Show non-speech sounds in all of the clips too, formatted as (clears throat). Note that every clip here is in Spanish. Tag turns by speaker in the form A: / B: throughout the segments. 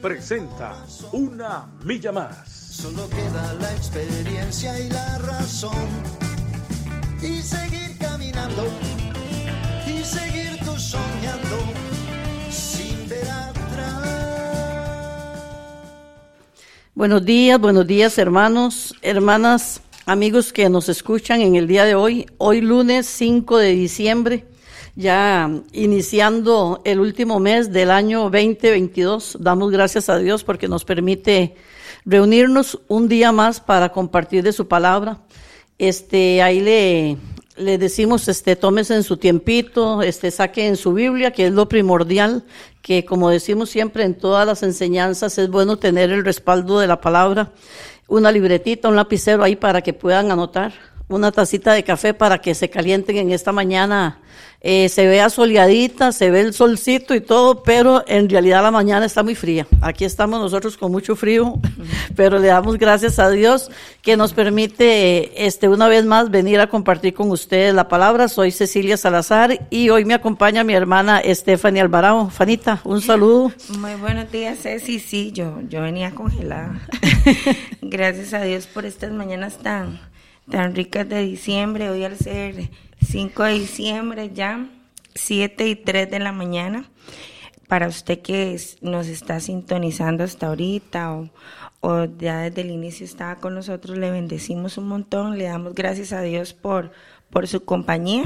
A: presenta Una Milla Más.
B: Solo queda la experiencia y la razón. Y seguir caminando, y seguir tú soñando, sin ver atrás.
C: Buenos días, buenos días hermanos, hermanas, amigos que nos escuchan en el día de hoy, hoy lunes 5 de diciembre ya iniciando el último mes del año 2022. Damos gracias a Dios porque nos permite reunirnos un día más para compartir de su palabra. Este, ahí le, le decimos, este, tómese en su tiempito, este, saque en su Biblia, que es lo primordial, que como decimos siempre en todas las enseñanzas, es bueno tener el respaldo de la palabra, una libretita, un lapicero ahí para que puedan anotar, una tacita de café para que se calienten en esta mañana eh, se ve asoleadita, se ve el solcito y todo, pero en realidad la mañana está muy fría. Aquí estamos nosotros con mucho frío, (laughs) pero le damos gracias a Dios que nos permite este una vez más venir a compartir con ustedes la palabra. Soy Cecilia Salazar y hoy me acompaña mi hermana Stephanie Alvarado. Fanita, un saludo.
D: Muy buenos días, Ceci. Sí, yo, yo venía congelada. (laughs) gracias a Dios por estas mañanas tan, tan ricas de diciembre. Hoy al ser 5 de diciembre ya, 7 y 3 de la mañana. Para usted que nos está sintonizando hasta ahorita o, o ya desde el inicio estaba con nosotros, le bendecimos un montón, le damos gracias a Dios por, por su compañía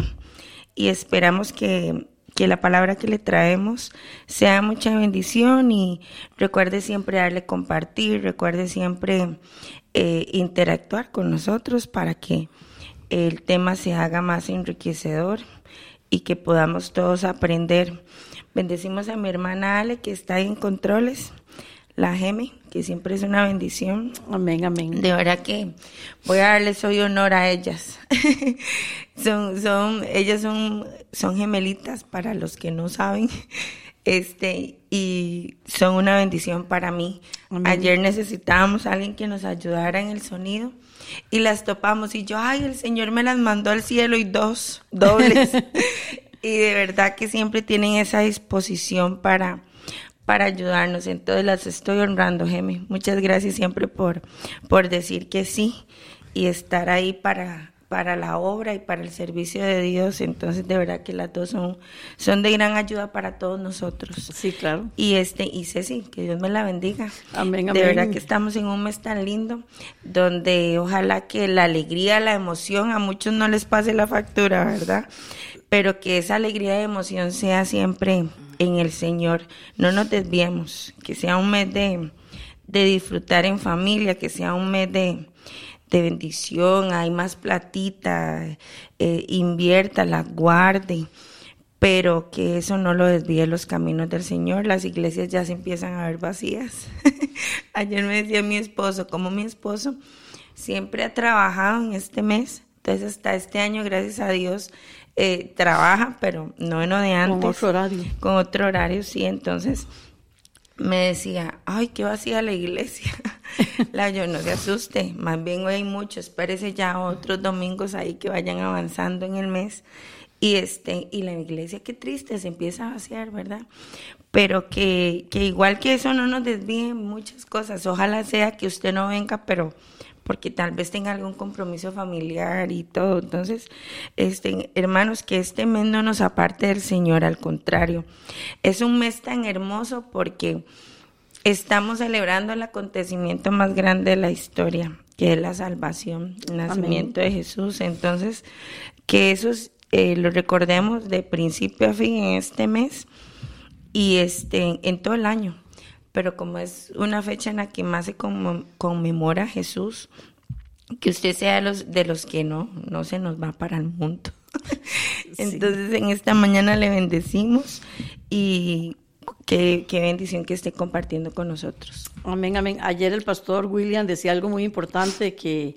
D: y esperamos que, que la palabra que le traemos sea mucha bendición y recuerde siempre darle compartir, recuerde siempre eh, interactuar con nosotros para que el tema se haga más enriquecedor y que podamos todos aprender. Bendecimos a mi hermana Ale, que está en controles, la Gemi, que siempre es una bendición.
C: Amén, amén.
D: De verdad que voy a darles hoy honor a ellas. (laughs) son, son, ellas son, son gemelitas para los que no saben. Este, y son una bendición para mí. Ayer necesitábamos a alguien que nos ayudara en el sonido y las topamos y yo, ay, el Señor me las mandó al cielo y dos, dobles. (laughs) (laughs) y de verdad que siempre tienen esa disposición para, para ayudarnos. Entonces las estoy honrando, Gemi. Muchas gracias siempre por, por decir que sí y estar ahí para, para la obra y para el servicio de Dios. Entonces, de verdad que las dos son, son de gran ayuda para todos nosotros.
C: Sí, claro.
D: Y este, y Ceci, que Dios me la bendiga.
C: Amén, amén.
D: De verdad que estamos en un mes tan lindo, donde ojalá que la alegría, la emoción, a muchos no les pase la factura, ¿verdad? Pero que esa alegría y emoción sea siempre en el Señor. No nos desviemos, que sea un mes de, de disfrutar en familia, que sea un mes de de bendición, hay más platita, eh, invierta, la guarde, pero que eso no lo desvíe los caminos del Señor. Las iglesias ya se empiezan a ver vacías. (laughs) Ayer me decía mi esposo, como mi esposo siempre ha trabajado en este mes, entonces hasta este año, gracias a Dios, eh, trabaja, pero no en lo de antes.
C: Con otro horario.
D: Con otro horario, sí, entonces me decía, ay, qué vacía la iglesia. (laughs) la yo no se asuste, más bien hoy hay mucho, espérese ya otros domingos ahí que vayan avanzando en el mes. Y este, y la iglesia qué triste, se empieza a vaciar, ¿verdad? Pero que, que igual que eso no nos desvíe muchas cosas. Ojalá sea que usted no venga, pero porque tal vez tenga algún compromiso familiar y todo. Entonces, este, hermanos, que este mes no nos aparte del Señor, al contrario. Es un mes tan hermoso porque estamos celebrando el acontecimiento más grande de la historia, que es la salvación, el nacimiento de Jesús. Entonces, que eso eh, lo recordemos de principio a fin en este mes y este en todo el año pero como es una fecha en la que más se conmemora Jesús, que usted sea de los, de los que no, no se nos va para el mundo. (laughs) Entonces en esta mañana le bendecimos y, qué, qué bendición que esté compartiendo con nosotros.
C: Amén, amén. Ayer el pastor William decía algo muy importante que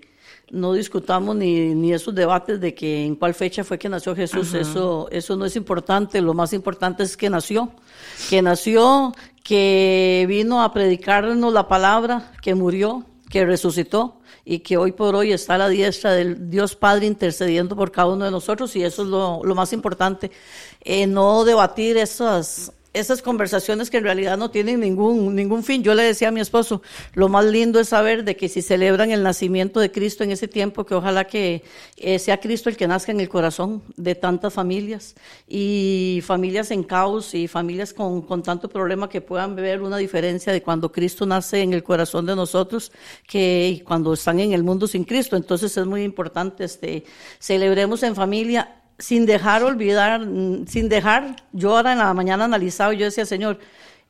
C: no discutamos ni, ni esos debates de que en cuál fecha fue que nació Jesús. Eso, eso no es importante. Lo más importante es que nació. Que nació, que vino a predicarnos la palabra, que murió, que resucitó y que hoy por hoy está a la diestra del Dios Padre intercediendo por cada uno de nosotros y eso es lo, lo más importante. Eh, no debatir esas, esas conversaciones que en realidad no tienen ningún, ningún fin. Yo le decía a mi esposo, lo más lindo es saber de que si celebran el nacimiento de Cristo en ese tiempo, que ojalá que eh, sea Cristo el que nazca en el corazón de tantas familias y familias en caos y familias con, con tanto problema que puedan ver una diferencia de cuando Cristo nace en el corazón de nosotros que cuando están en el mundo sin Cristo. Entonces es muy importante, este, celebremos en familia sin dejar olvidar, sin dejar, yo ahora en la mañana analizaba y yo decía, Señor,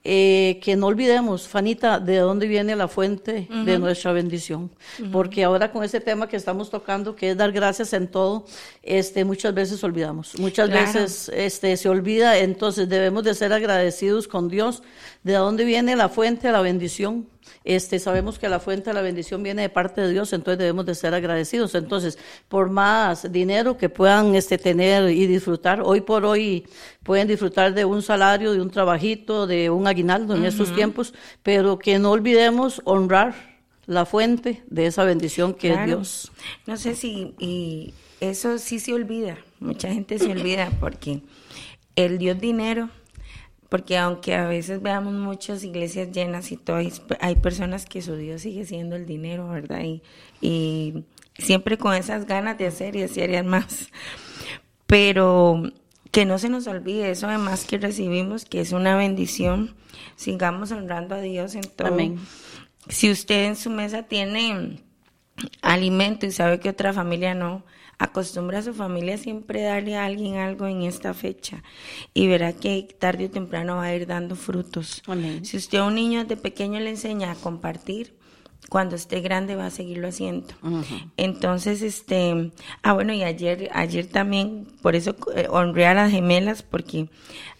C: eh, que no olvidemos, Fanita, de dónde viene la fuente de nuestra bendición. Porque ahora con ese tema que estamos tocando, que es dar gracias en todo, este, muchas veces olvidamos. Muchas
D: Claro.
C: veces este, se olvida, entonces debemos de ser agradecidos con Dios. ¿De dónde viene la fuente de la bendición? Este, sabemos que la fuente de la bendición viene de parte de Dios, entonces debemos de ser agradecidos. Entonces, por más dinero que puedan este, tener y disfrutar, hoy por hoy pueden disfrutar de un salario, de un trabajito, de un aguinaldo en estos tiempos, pero que no olvidemos honrar la fuente de esa bendición que es. Dios.
D: No sé si y eso sí se olvida, mucha gente se olvida porque el Dios dinero, porque aunque a veces veamos muchas iglesias llenas y todo, hay, personas que su Dios sigue siendo el dinero, ¿verdad? Y, y siempre con esas ganas de hacer y hacer y más. Pero que no se nos olvide eso además que recibimos, que es una bendición, sigamos honrando a Dios en todo.
C: Amén.
D: Si usted en su mesa tiene alimento y sabe que otra familia no, acostumbra a su familia siempre darle a alguien algo en esta fecha y verá que tarde o temprano va a ir dando frutos.
C: Amén.
D: Si usted a un niño de pequeño le enseña a compartir, cuando esté grande va a seguirlo haciendo. Entonces, este, ah bueno, y ayer, ayer también, por eso eh, honré a las gemelas, porque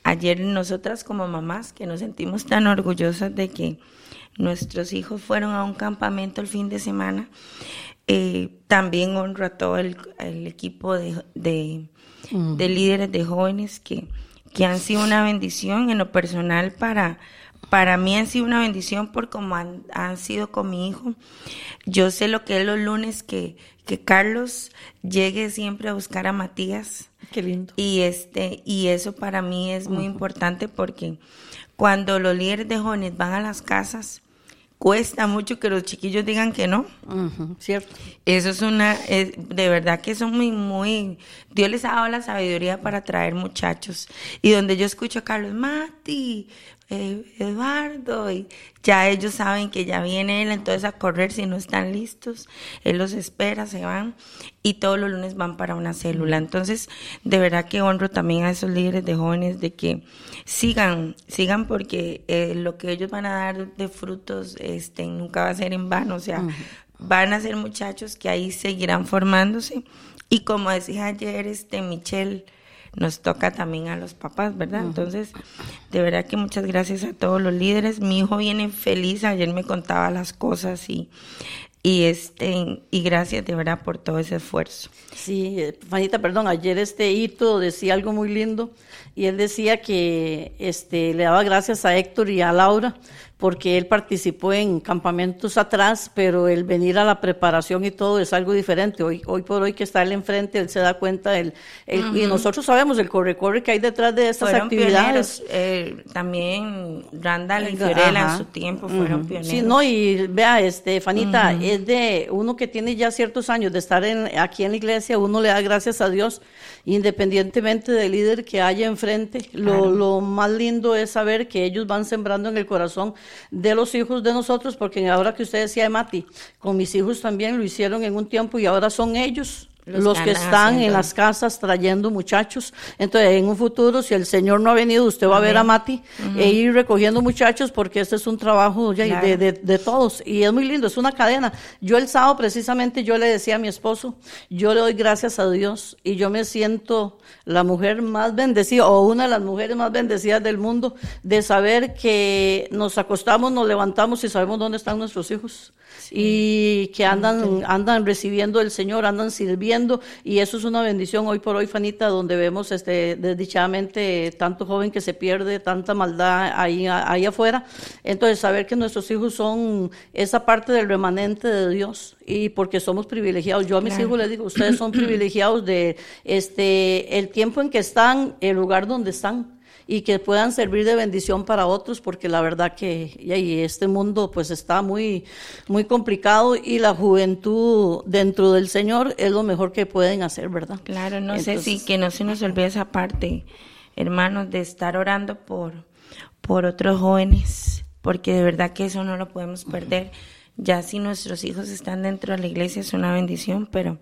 D: ayer nosotras como mamás, que nos sentimos tan orgullosas de que nuestros hijos fueron a un campamento el fin de semana, eh, también honro a todo el, el equipo de, de, de líderes de jóvenes que, que han sido una bendición en lo personal para, para mí han sido una bendición por como han, han sido con mi hijo. Yo sé lo que es los lunes que, que Carlos llegue siempre a buscar a Matías.
C: Qué lindo.
D: Y este, y eso para mí es muy importante porque cuando los líderes de jóvenes van a las casas, cuesta mucho que los chiquillos digan que no.
C: Cierto.
D: Eso es una, es- de verdad que son muy, muy, Dios les ha dado la sabiduría para traer muchachos. Y donde yo escucho a Carlos, Mati, Eduardo, y ya ellos saben que ya viene él, entonces a correr si no están listos, él los espera, se van, y todos los lunes van para una célula. Entonces, de verdad que honro también a esos líderes de jóvenes de que sigan, sigan porque eh, lo que ellos van a dar de frutos, este, nunca va a ser en vano, o sea, van a ser muchachos que ahí seguirán formándose. Y como decía ayer este Michelle, nos toca también a los papás, ¿verdad? Entonces, de verdad que muchas gracias a todos los líderes. Mi hijo viene feliz, ayer me contaba las cosas y, y este, y gracias de verdad por todo ese esfuerzo.
C: Sí, eh, Fanita, perdón, ayer este Hito decía algo muy lindo y él decía que este, le daba gracias a Héctor y a Laura porque él participó en campamentos atrás, pero el venir a la preparación y todo es algo diferente. Hoy, hoy por hoy que está él enfrente, él se da cuenta, del, el- y nosotros sabemos el corre-corre que hay detrás de estas
D: Fueron
C: actividades.
D: pioneros, eh, también Randall y
C: Ajá.
D: Fiorella en su tiempo fueron
C: Ujú.
D: pioneros.
C: Sí, no, y vea, este, Fanita, es de uno que tiene ya ciertos años de estar en, aquí en la iglesia, uno le da gracias a Dios, independientemente del líder que haya enfrente. Lo, lo más lindo es saber que ellos van sembrando en el corazón de los hijos de nosotros, porque ahora que usted decía, Mati, con mis hijos también lo hicieron en un tiempo y ahora son ellos los, que, están en las casas trayendo muchachos. Entonces, en un futuro, si el Señor no ha venido, usted va a ver a Mati e ir recogiendo muchachos porque este es un trabajo ya de, de, de, todos. Y es muy lindo, es una cadena. Yo el sábado precisamente yo le decía a mi esposo, yo le doy gracias a Dios y yo me siento la mujer más bendecida o una de las mujeres más bendecidas del mundo de saber que nos acostamos, nos levantamos y sabemos dónde están nuestros hijos. Y que andan, andan recibiendo el Señor, andan sirviendo y eso es una bendición hoy por hoy, Fanita, donde vemos este, desdichadamente tanto joven que se pierde, tanta maldad ahí, ahí afuera. Entonces, saber que nuestros hijos son esa parte del remanente de Dios y porque somos privilegiados. Yo a mis hijos les digo, ustedes son privilegiados de este el tiempo en que están, el lugar donde están y que puedan servir de bendición para otros, porque la verdad que y este mundo pues está muy, muy complicado y la juventud dentro del Señor es lo mejor que pueden hacer, ¿verdad?
D: Claro, no sé si que no se nos olvide esa parte, hermanos, de estar orando por, por otros jóvenes, porque de verdad que eso no lo podemos perder. Ya si nuestros hijos están dentro de la iglesia es una bendición, pero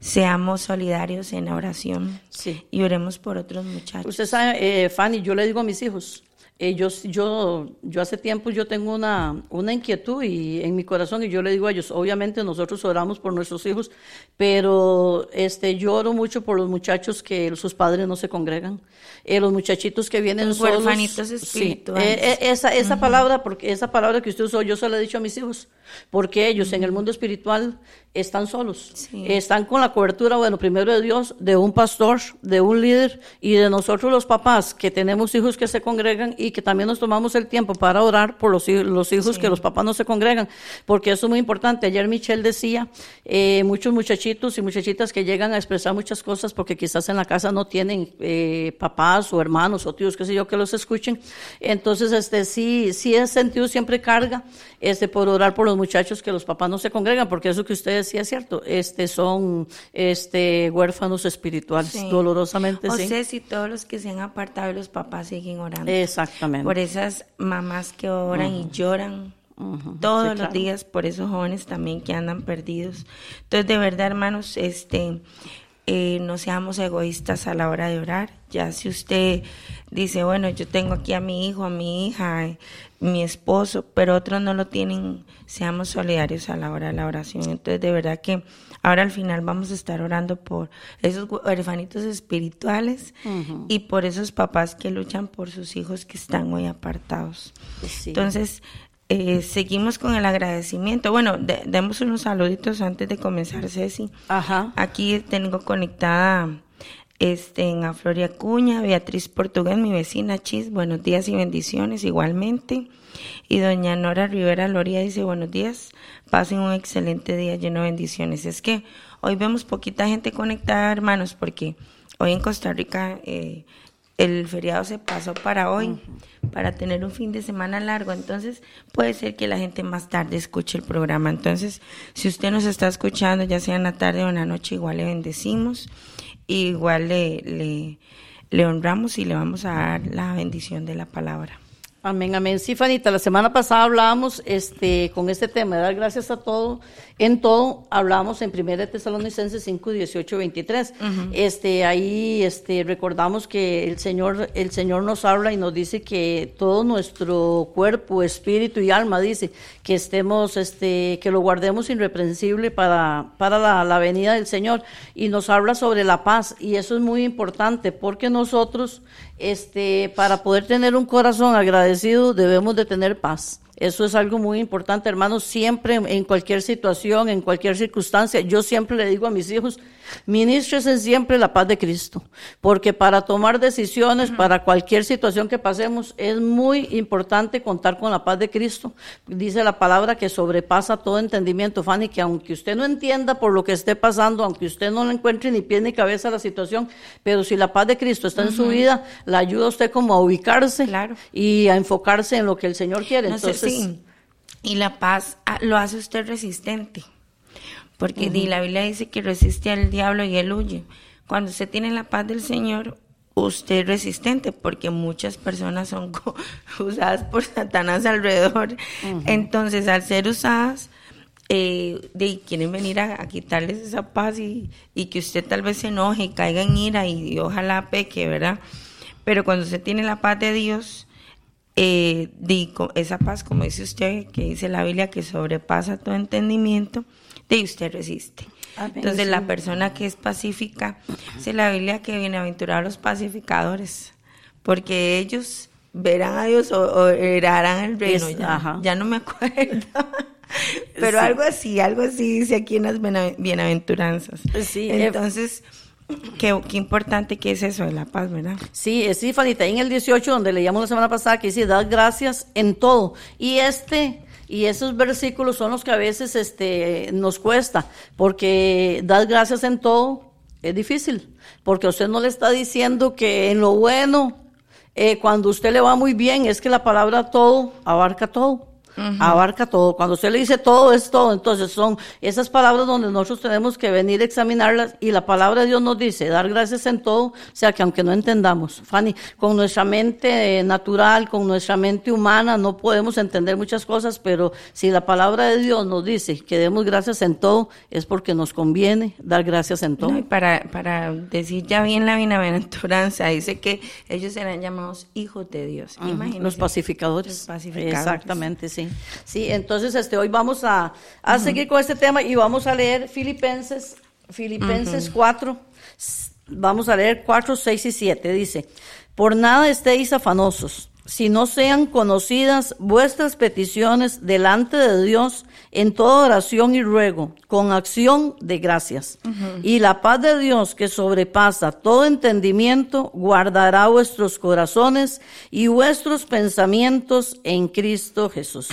D: seamos solidarios en la oración sí. y oremos por otros muchachos.
C: Usted sabe, eh, Fanny, yo le digo a mis hijos, eh, yo, yo, yo hace tiempo yo tengo una, una inquietud y en mi corazón y yo le digo a ellos, obviamente nosotros oramos por nuestros hijos, pero este, yo oro mucho por los muchachos que sus padres no se congregan, eh, los muchachitos que vienen
D: los
C: solos.
D: espirituales.
C: Sí, esa, esa palabra, porque esa palabra que usted usó, yo se la he dicho a mis hijos, porque ellos en el mundo espiritual están solos, están con la cobertura, bueno, primero de Dios, de un pastor, de un líder y de nosotros los papás que tenemos hijos que se congregan y que también nos tomamos el tiempo para orar por los, los hijos que los papás no se congregan, porque eso es muy importante. Ayer Michelle decía, eh, muchos muchachitos y muchachitas que llegan a expresar muchas cosas porque quizás en la casa no tienen eh, papás o hermanos o tíos, qué sé yo, que los escuchen. Entonces, este, sí, sí he sentido siempre carga este, por orar por los muchachos que los papás no se congregan, porque eso que usted decía es cierto, este, son este, huérfanos espirituales, dolorosamente.
D: O
C: sí.
D: sé si todos los que se han apartado de los papás siguen orando.
C: Exactamente.
D: Por esas mamás que oran y lloran. todos los días por esos jóvenes también que andan perdidos. Entonces, de verdad, hermanos, este, eh, no seamos egoístas a la hora de orar. Ya si usted dice, bueno, yo tengo aquí a mi hijo, a mi hija, mi esposo, pero otros no lo tienen, seamos solidarios a la hora de la oración. Entonces, de verdad que ahora al final vamos a estar orando por esos huerfanitos espirituales y por esos papás que luchan por sus hijos que están hoy apartados. Entonces, eh, seguimos con el agradecimiento. Bueno, demos unos saluditos antes de comenzar, Ceci.
C: Ajá.
D: Aquí tengo conectada este, a Floria Cuña, Beatriz Portugués, mi vecina Chis, buenos días y bendiciones igualmente. Y doña Nora Rivera Loria dice, buenos días, pasen un excelente día lleno de bendiciones. Es que hoy vemos poquita gente conectada, hermanos, porque hoy en Costa Rica eh, el feriado se pasó para hoy, para tener un fin de semana largo. Entonces, puede ser que la gente más tarde escuche el programa. Entonces, si usted nos está escuchando, ya sea en la tarde o en la noche, igual le bendecimos igual le, le, le honramos y le vamos a dar la bendición de la palabra.
C: Amén, amén. Sí, Fanita, la semana pasada hablábamos este, con este tema de dar gracias a todo. En todo, hablábamos en 1 Tesalonicenses 5, 18, 23. este, ahí este, recordamos que el Señor, el Señor nos habla y nos dice que todo nuestro cuerpo, espíritu y alma, dice, que estemos, este, que lo guardemos irreprensible para, para la, la venida del Señor. Y nos habla sobre la paz. Y eso es muy importante porque nosotros, este, para poder tener un corazón agradecido, debemos de tener paz. Eso es algo muy importante, hermanos, siempre en cualquier situación, en cualquier circunstancia. Yo siempre le digo a mis hijos, Ministres siempre la paz de Cristo, porque para tomar decisiones, para cualquier situación que pasemos, es muy importante contar con la paz de Cristo. Dice la palabra que sobrepasa todo entendimiento, Fanny, que aunque usted no entienda por lo que esté pasando, aunque usted no le encuentre ni pie ni cabeza a la situación, pero si la paz de Cristo está en su vida, la ayuda a usted como a ubicarse y a enfocarse en lo que el Señor quiere. Entonces,
D: Y la paz ah, lo hace usted resistente. Porque la Biblia dice que resiste al diablo y él huye. Cuando usted tiene la paz del Señor, usted es resistente, porque muchas personas son (laughs) usadas por Satanás alrededor. Entonces, al ser usadas, eh, de, quieren venir a, quitarles esa paz y, y, que usted tal vez se enoje y caiga en ira y, ojalá peque, ¿verdad? Pero cuando usted tiene la paz de Dios, eh, esa paz, como dice usted, que dice la Biblia, que sobrepasa todo entendimiento, de usted resiste. Entonces la persona que es pacífica, dice la Biblia que bienaventurado los pacificadores, porque ellos verán a Dios o, heredarán el reino. ya, ya, no me acuerdo. (laughs) Pero algo así, algo así dice aquí en las bienaventuranzas. Sí, eh, Entonces, qué, qué, importante que es eso de la paz, ¿verdad?
C: Sí, es sí, Fanita, en el 18, donde leíamos la semana pasada, que dice, da gracias en todo. Y este, y esos versículos son los que a veces este, nos cuesta, porque dar gracias en todo es difícil, porque usted no le está diciendo que en lo bueno, eh, cuando usted le va muy bien, es que la palabra todo abarca todo abarca todo. Cuando usted le dice todo es todo, entonces son esas palabras donde nosotros tenemos que venir a examinarlas y la palabra de Dios nos dice dar gracias en todo, o sea que aunque no entendamos, Fanny, con nuestra mente natural, con nuestra mente humana no podemos entender muchas cosas, pero si la palabra de Dios nos dice que demos gracias en todo, es porque nos conviene dar gracias en todo.
D: para, para decir ya bien la bienaventuranza, dice que ellos serán llamados hijos de Dios.
C: Los pacificadores. Los pacificadores. Exactamente, sí. Sí, entonces este, hoy vamos a, seguir con este tema y vamos a leer Filipenses, Filipenses 4, vamos a leer 4, 6 y 7. Dice, por nada estéis afanosos si no sean conocidas vuestras peticiones delante de Dios en toda oración y ruego, con acción de gracias. Y la paz de Dios que sobrepasa todo entendimiento, guardará vuestros corazones y vuestros pensamientos en Cristo Jesús.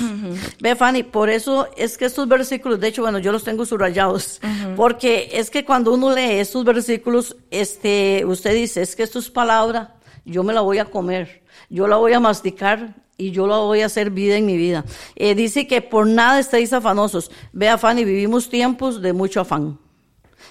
C: Ve, Fanny, por eso es que estos versículos, de hecho, bueno, yo los tengo subrayados, porque es que cuando uno lee estos versículos, este, usted dice, es que esto es palabra, yo me la voy a comer yo la voy a masticar y yo la voy a hacer vida en mi vida. Eh, dice que por nada estéis afanosos. Vea, Fanny, vivimos tiempos de mucho afán.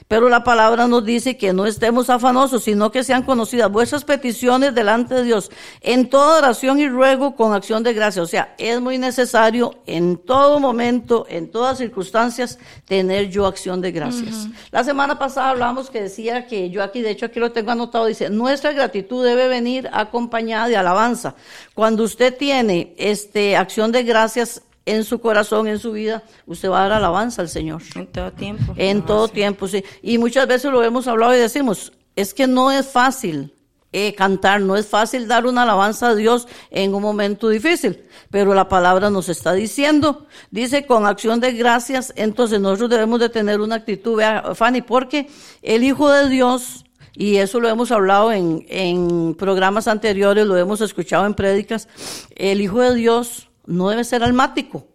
C: Pero la palabra nos dice que no estemos afanosos, sino que sean conocidas vuestras peticiones delante de Dios en toda oración y ruego con acción de gracia. O sea, es muy necesario en todo momento, en todas circunstancias, tener yo acción de gracias. La semana pasada hablamos que decía que yo aquí, de hecho aquí lo tengo anotado, dice, nuestra gratitud debe venir acompañada de alabanza. Cuando usted tiene este acción de gracias en su corazón, en su vida, usted va a dar alabanza al Señor.
D: En todo tiempo.
C: En todo tiempo, sí. Y muchas veces lo hemos hablado y decimos, es que no es fácil eh, cantar, no es fácil dar una alabanza a Dios en un momento difícil, pero la palabra nos está diciendo, dice con acción de gracias, entonces nosotros debemos de tener una actitud, vea, Fanny, porque el Hijo de Dios, y eso lo hemos hablado en, en programas anteriores, lo hemos escuchado en prédicas, el Hijo de Dios no debe ser almático.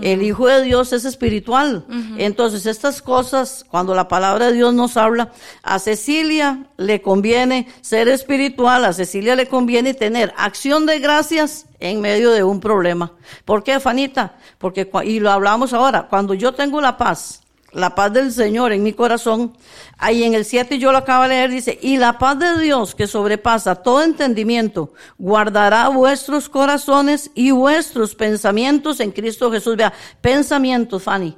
C: El Hijo de Dios es espiritual. Entonces, estas cosas, cuando la palabra de Dios nos habla, a Cecilia le conviene ser espiritual, a Cecilia le conviene tener acción de gracias en medio de un problema. ¿Por qué, Fanita? Porque, y lo hablamos ahora, cuando yo tengo la paz, la paz del Señor en mi corazón. Ahí en el 7 yo lo acabo de leer, dice, y la paz de Dios que sobrepasa todo entendimiento, guardará vuestros corazones y vuestros pensamientos en Cristo Jesús. Vea, pensamientos, Fanny.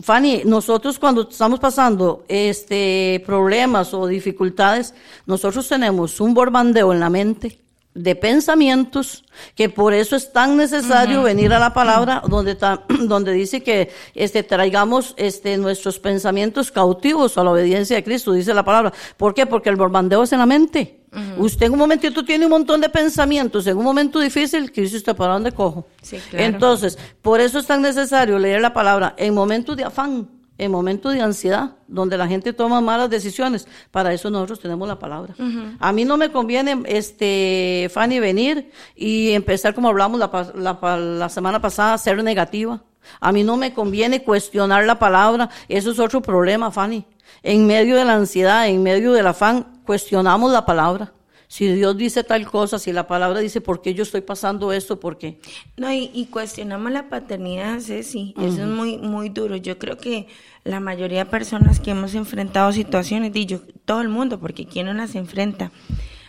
C: Fanny, nosotros cuando estamos pasando este problemas o dificultades, nosotros tenemos un borbandeo en la mente de pensamientos, que por eso es tan necesario venir a la palabra donde, (clears throat) donde dice que este, traigamos este, nuestros pensamientos cautivos a la obediencia de Cristo, dice la palabra. ¿Por qué? Porque el borbandeo es en la mente. Usted en un momentito tiene un montón de pensamientos, en un momento difícil, dice usted, ¿para dónde cojo? Entonces, por eso es tan necesario leer la palabra en momentos de afán en momentos de ansiedad, donde la gente toma malas decisiones, para eso nosotros tenemos la palabra. A mí no me conviene, este, Fanny, venir y empezar, como hablamos la, la, semana pasada, ser negativa. A mí no me conviene cuestionar la palabra, eso es otro problema, Fanny. En medio de la ansiedad, en medio del afán, cuestionamos la palabra si Dios dice tal cosa, si la palabra dice por qué yo estoy pasando esto, por qué.
D: No, y, cuestionamos la paternidad, Ceci, eso es muy, muy duro. Yo creo que la mayoría de personas que hemos enfrentado situaciones, y yo, todo el mundo, porque ¿quién no las enfrenta?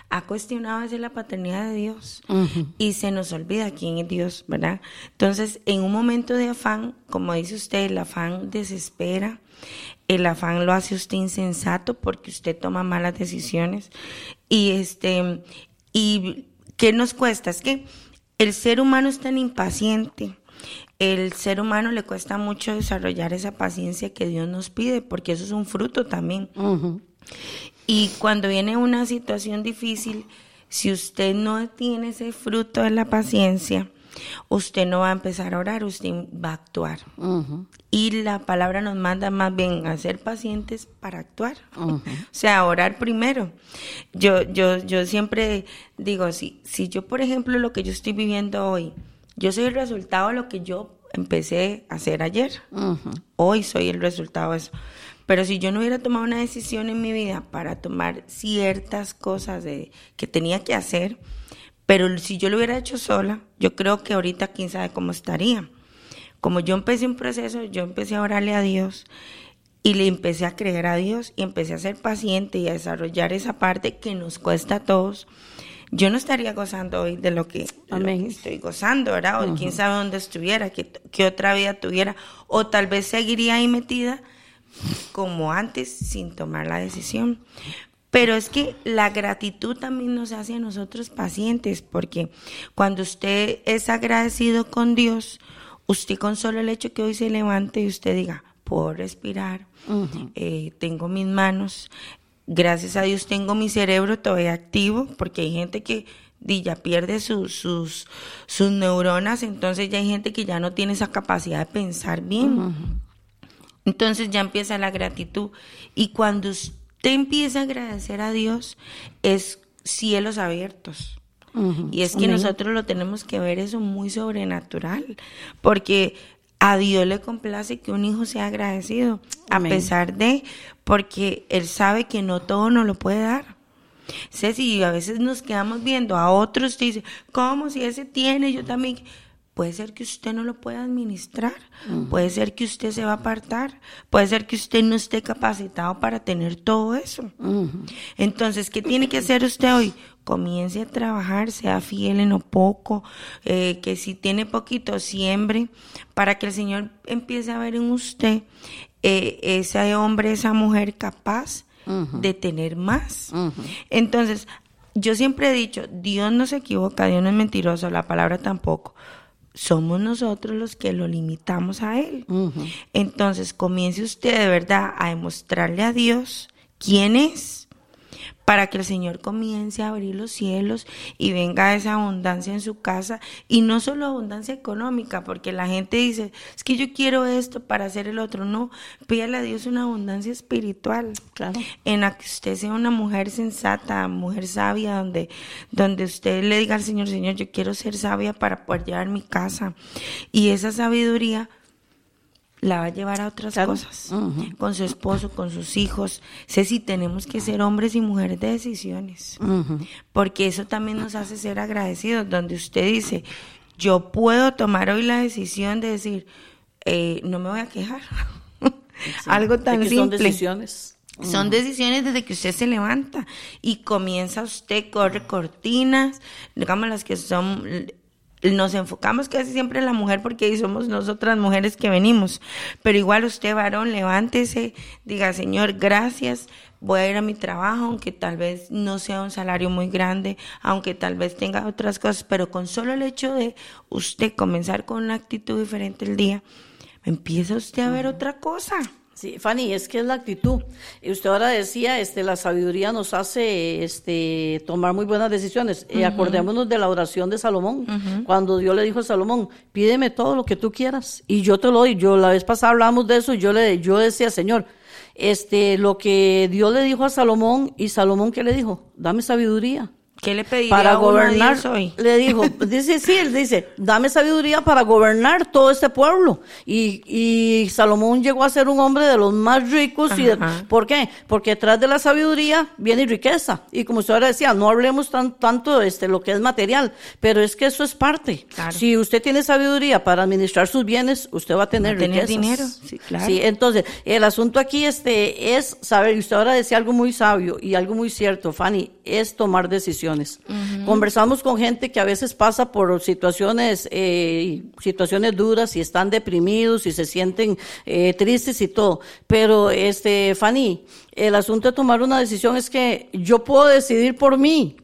D: ha cuestionado a veces la paternidad de Dios y se nos olvida quién es Dios, ¿verdad? Entonces, en un momento de afán, como dice usted, el afán desespera, el afán lo hace usted insensato porque usted toma malas decisiones y este y qué nos cuesta es que el ser humano es tan impaciente. El ser humano le cuesta mucho desarrollar esa paciencia que Dios nos pide, porque eso es un fruto también. Y cuando viene una situación difícil, si usted no tiene ese fruto de la paciencia, usted no va a empezar a orar, usted va a actuar. Y la palabra nos manda más bien a ser pacientes para actuar. (laughs) O sea, orar primero. Yo, yo, yo siempre digo, si, si yo, por ejemplo, lo que yo estoy viviendo hoy, yo soy el resultado de lo que yo empecé a hacer ayer. Hoy soy el resultado de eso. Pero si yo no hubiera tomado una decisión en mi vida para tomar ciertas cosas de, que tenía que hacer, pero si yo lo hubiera hecho sola, yo creo que ahorita quién sabe cómo estaría. Como yo empecé un proceso, yo empecé a orarle a Dios y le empecé a creer a Dios y empecé a ser paciente y a desarrollar esa parte que nos cuesta a todos yo no estaría gozando hoy de lo que, estoy gozando, ¿verdad? O quién sabe dónde estuviera, qué, otra vida tuviera, o tal vez seguiría ahí metida como antes sin tomar la decisión. Pero es que la gratitud también nos hace a nosotros pacientes, porque cuando usted es agradecido con Dios, usted con solo el hecho que hoy se levante y usted diga, puedo respirar, eh, tengo mis manos, gracias a Dios tengo mi cerebro todavía activo, porque hay gente que ya pierde sus, sus, sus neuronas, entonces ya hay gente que ya no tiene esa capacidad de pensar bien. Entonces ya empieza la gratitud. Y cuando usted empieza a agradecer a Dios, es cielos abiertos. Y es que nosotros lo tenemos que ver eso muy sobrenatural, porque a Dios le complace que un hijo sea agradecido, a pesar de, porque Él sabe que no todo nos lo puede dar. Ceci, a veces nos quedamos viendo a otros dice, ¿cómo si ese tiene? Yo también. Puede ser que usted no lo pueda administrar, puede ser que usted se va a apartar, puede ser que usted no esté capacitado para tener todo eso. Entonces, ¿qué tiene que hacer usted hoy? Comience a trabajar, sea fiel en lo poco, eh, que si tiene poquito, siembre, para que el Señor empiece a ver en usted eh, ese hombre, esa mujer capaz de tener más. Entonces, yo siempre he dicho, Dios no se equivoca, Dios no es mentiroso, la palabra tampoco somos nosotros los que lo limitamos a Él. Entonces, comience usted de verdad a demostrarle a Dios quién es para que el Señor comience a abrir los cielos y venga esa abundancia en su casa y no solo abundancia económica, porque la gente dice, es que yo quiero esto para hacer el otro, no, pídale a Dios una abundancia espiritual, claro. en la que usted sea una mujer sensata, mujer sabia, donde, donde usted le diga al Señor, Señor, yo quiero ser sabia para poder llevar mi casa y esa sabiduría la va a llevar a otras cosas, con su esposo, con sus hijos. Sé si tenemos que ser hombres y mujeres de decisiones, porque eso también nos hace ser agradecidos, donde usted dice, yo puedo tomar hoy la decisión de decir, eh, no me voy a quejar. (laughs) Algo tan simple. Son decisiones. Son decisiones desde que usted se levanta y comienza usted, corre cortinas, digamos las que son nos enfocamos casi siempre en la mujer porque somos nosotras mujeres que venimos. Pero igual usted, varón, levántese, diga, Señor, gracias, voy a ir a mi trabajo, aunque tal vez no sea un salario muy grande, aunque tal vez tenga otras cosas, pero con solo el hecho de usted comenzar con una actitud diferente el día, empieza usted a ver otra cosa.
C: Sí, Fanny, es que es la actitud. Usted ahora decía, este, la sabiduría nos hace este, tomar muy buenas decisiones. Y acordémonos de la oración de Salomón, cuando Dios le dijo a Salomón, pídeme todo lo que tú quieras y yo te lo doy. Yo la vez pasada hablamos de eso y yo le, yo decía, Señor, este, lo que Dios le dijo a Salomón y Salomón qué le dijo, dame sabiduría.
D: ¿Qué le pediría
C: para
D: a
C: gobernar.
D: Hoy?
C: Le dijo, (laughs) dice, sí, él dice, dame sabiduría para gobernar todo este pueblo. Y, y Salomón llegó a ser un hombre de los más ricos. Y de-. ¿Por qué? Porque detrás de la sabiduría viene riqueza. Y como usted ahora decía, no hablemos tan, tanto de este, lo que es material, pero es que eso es parte.
D: Claro.
C: Si usted tiene sabiduría para administrar sus bienes, usted va a tener,
D: Va a tener dinero, sí, claro.
C: Sí, entonces, el asunto aquí este es saber, y usted ahora decía algo muy sabio y algo muy cierto, Fanny, es tomar decisiones. Conversamos con gente que a veces pasa por situaciones, eh, situaciones duras y están deprimidos y se sienten eh, tristes y todo. Pero, este, Fanny, el asunto de tomar una decisión es que yo puedo decidir por mí.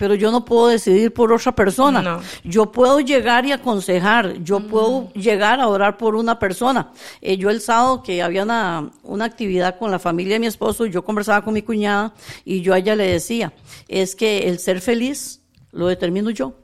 C: Pero yo no puedo decidir por otra persona.
D: No.
C: Yo puedo llegar y aconsejar, yo puedo llegar a orar por una persona. Eh, yo el sábado que había una, una actividad con la familia de mi esposo, yo conversaba con mi cuñada y yo a ella le decía, es que el ser feliz lo determino yo.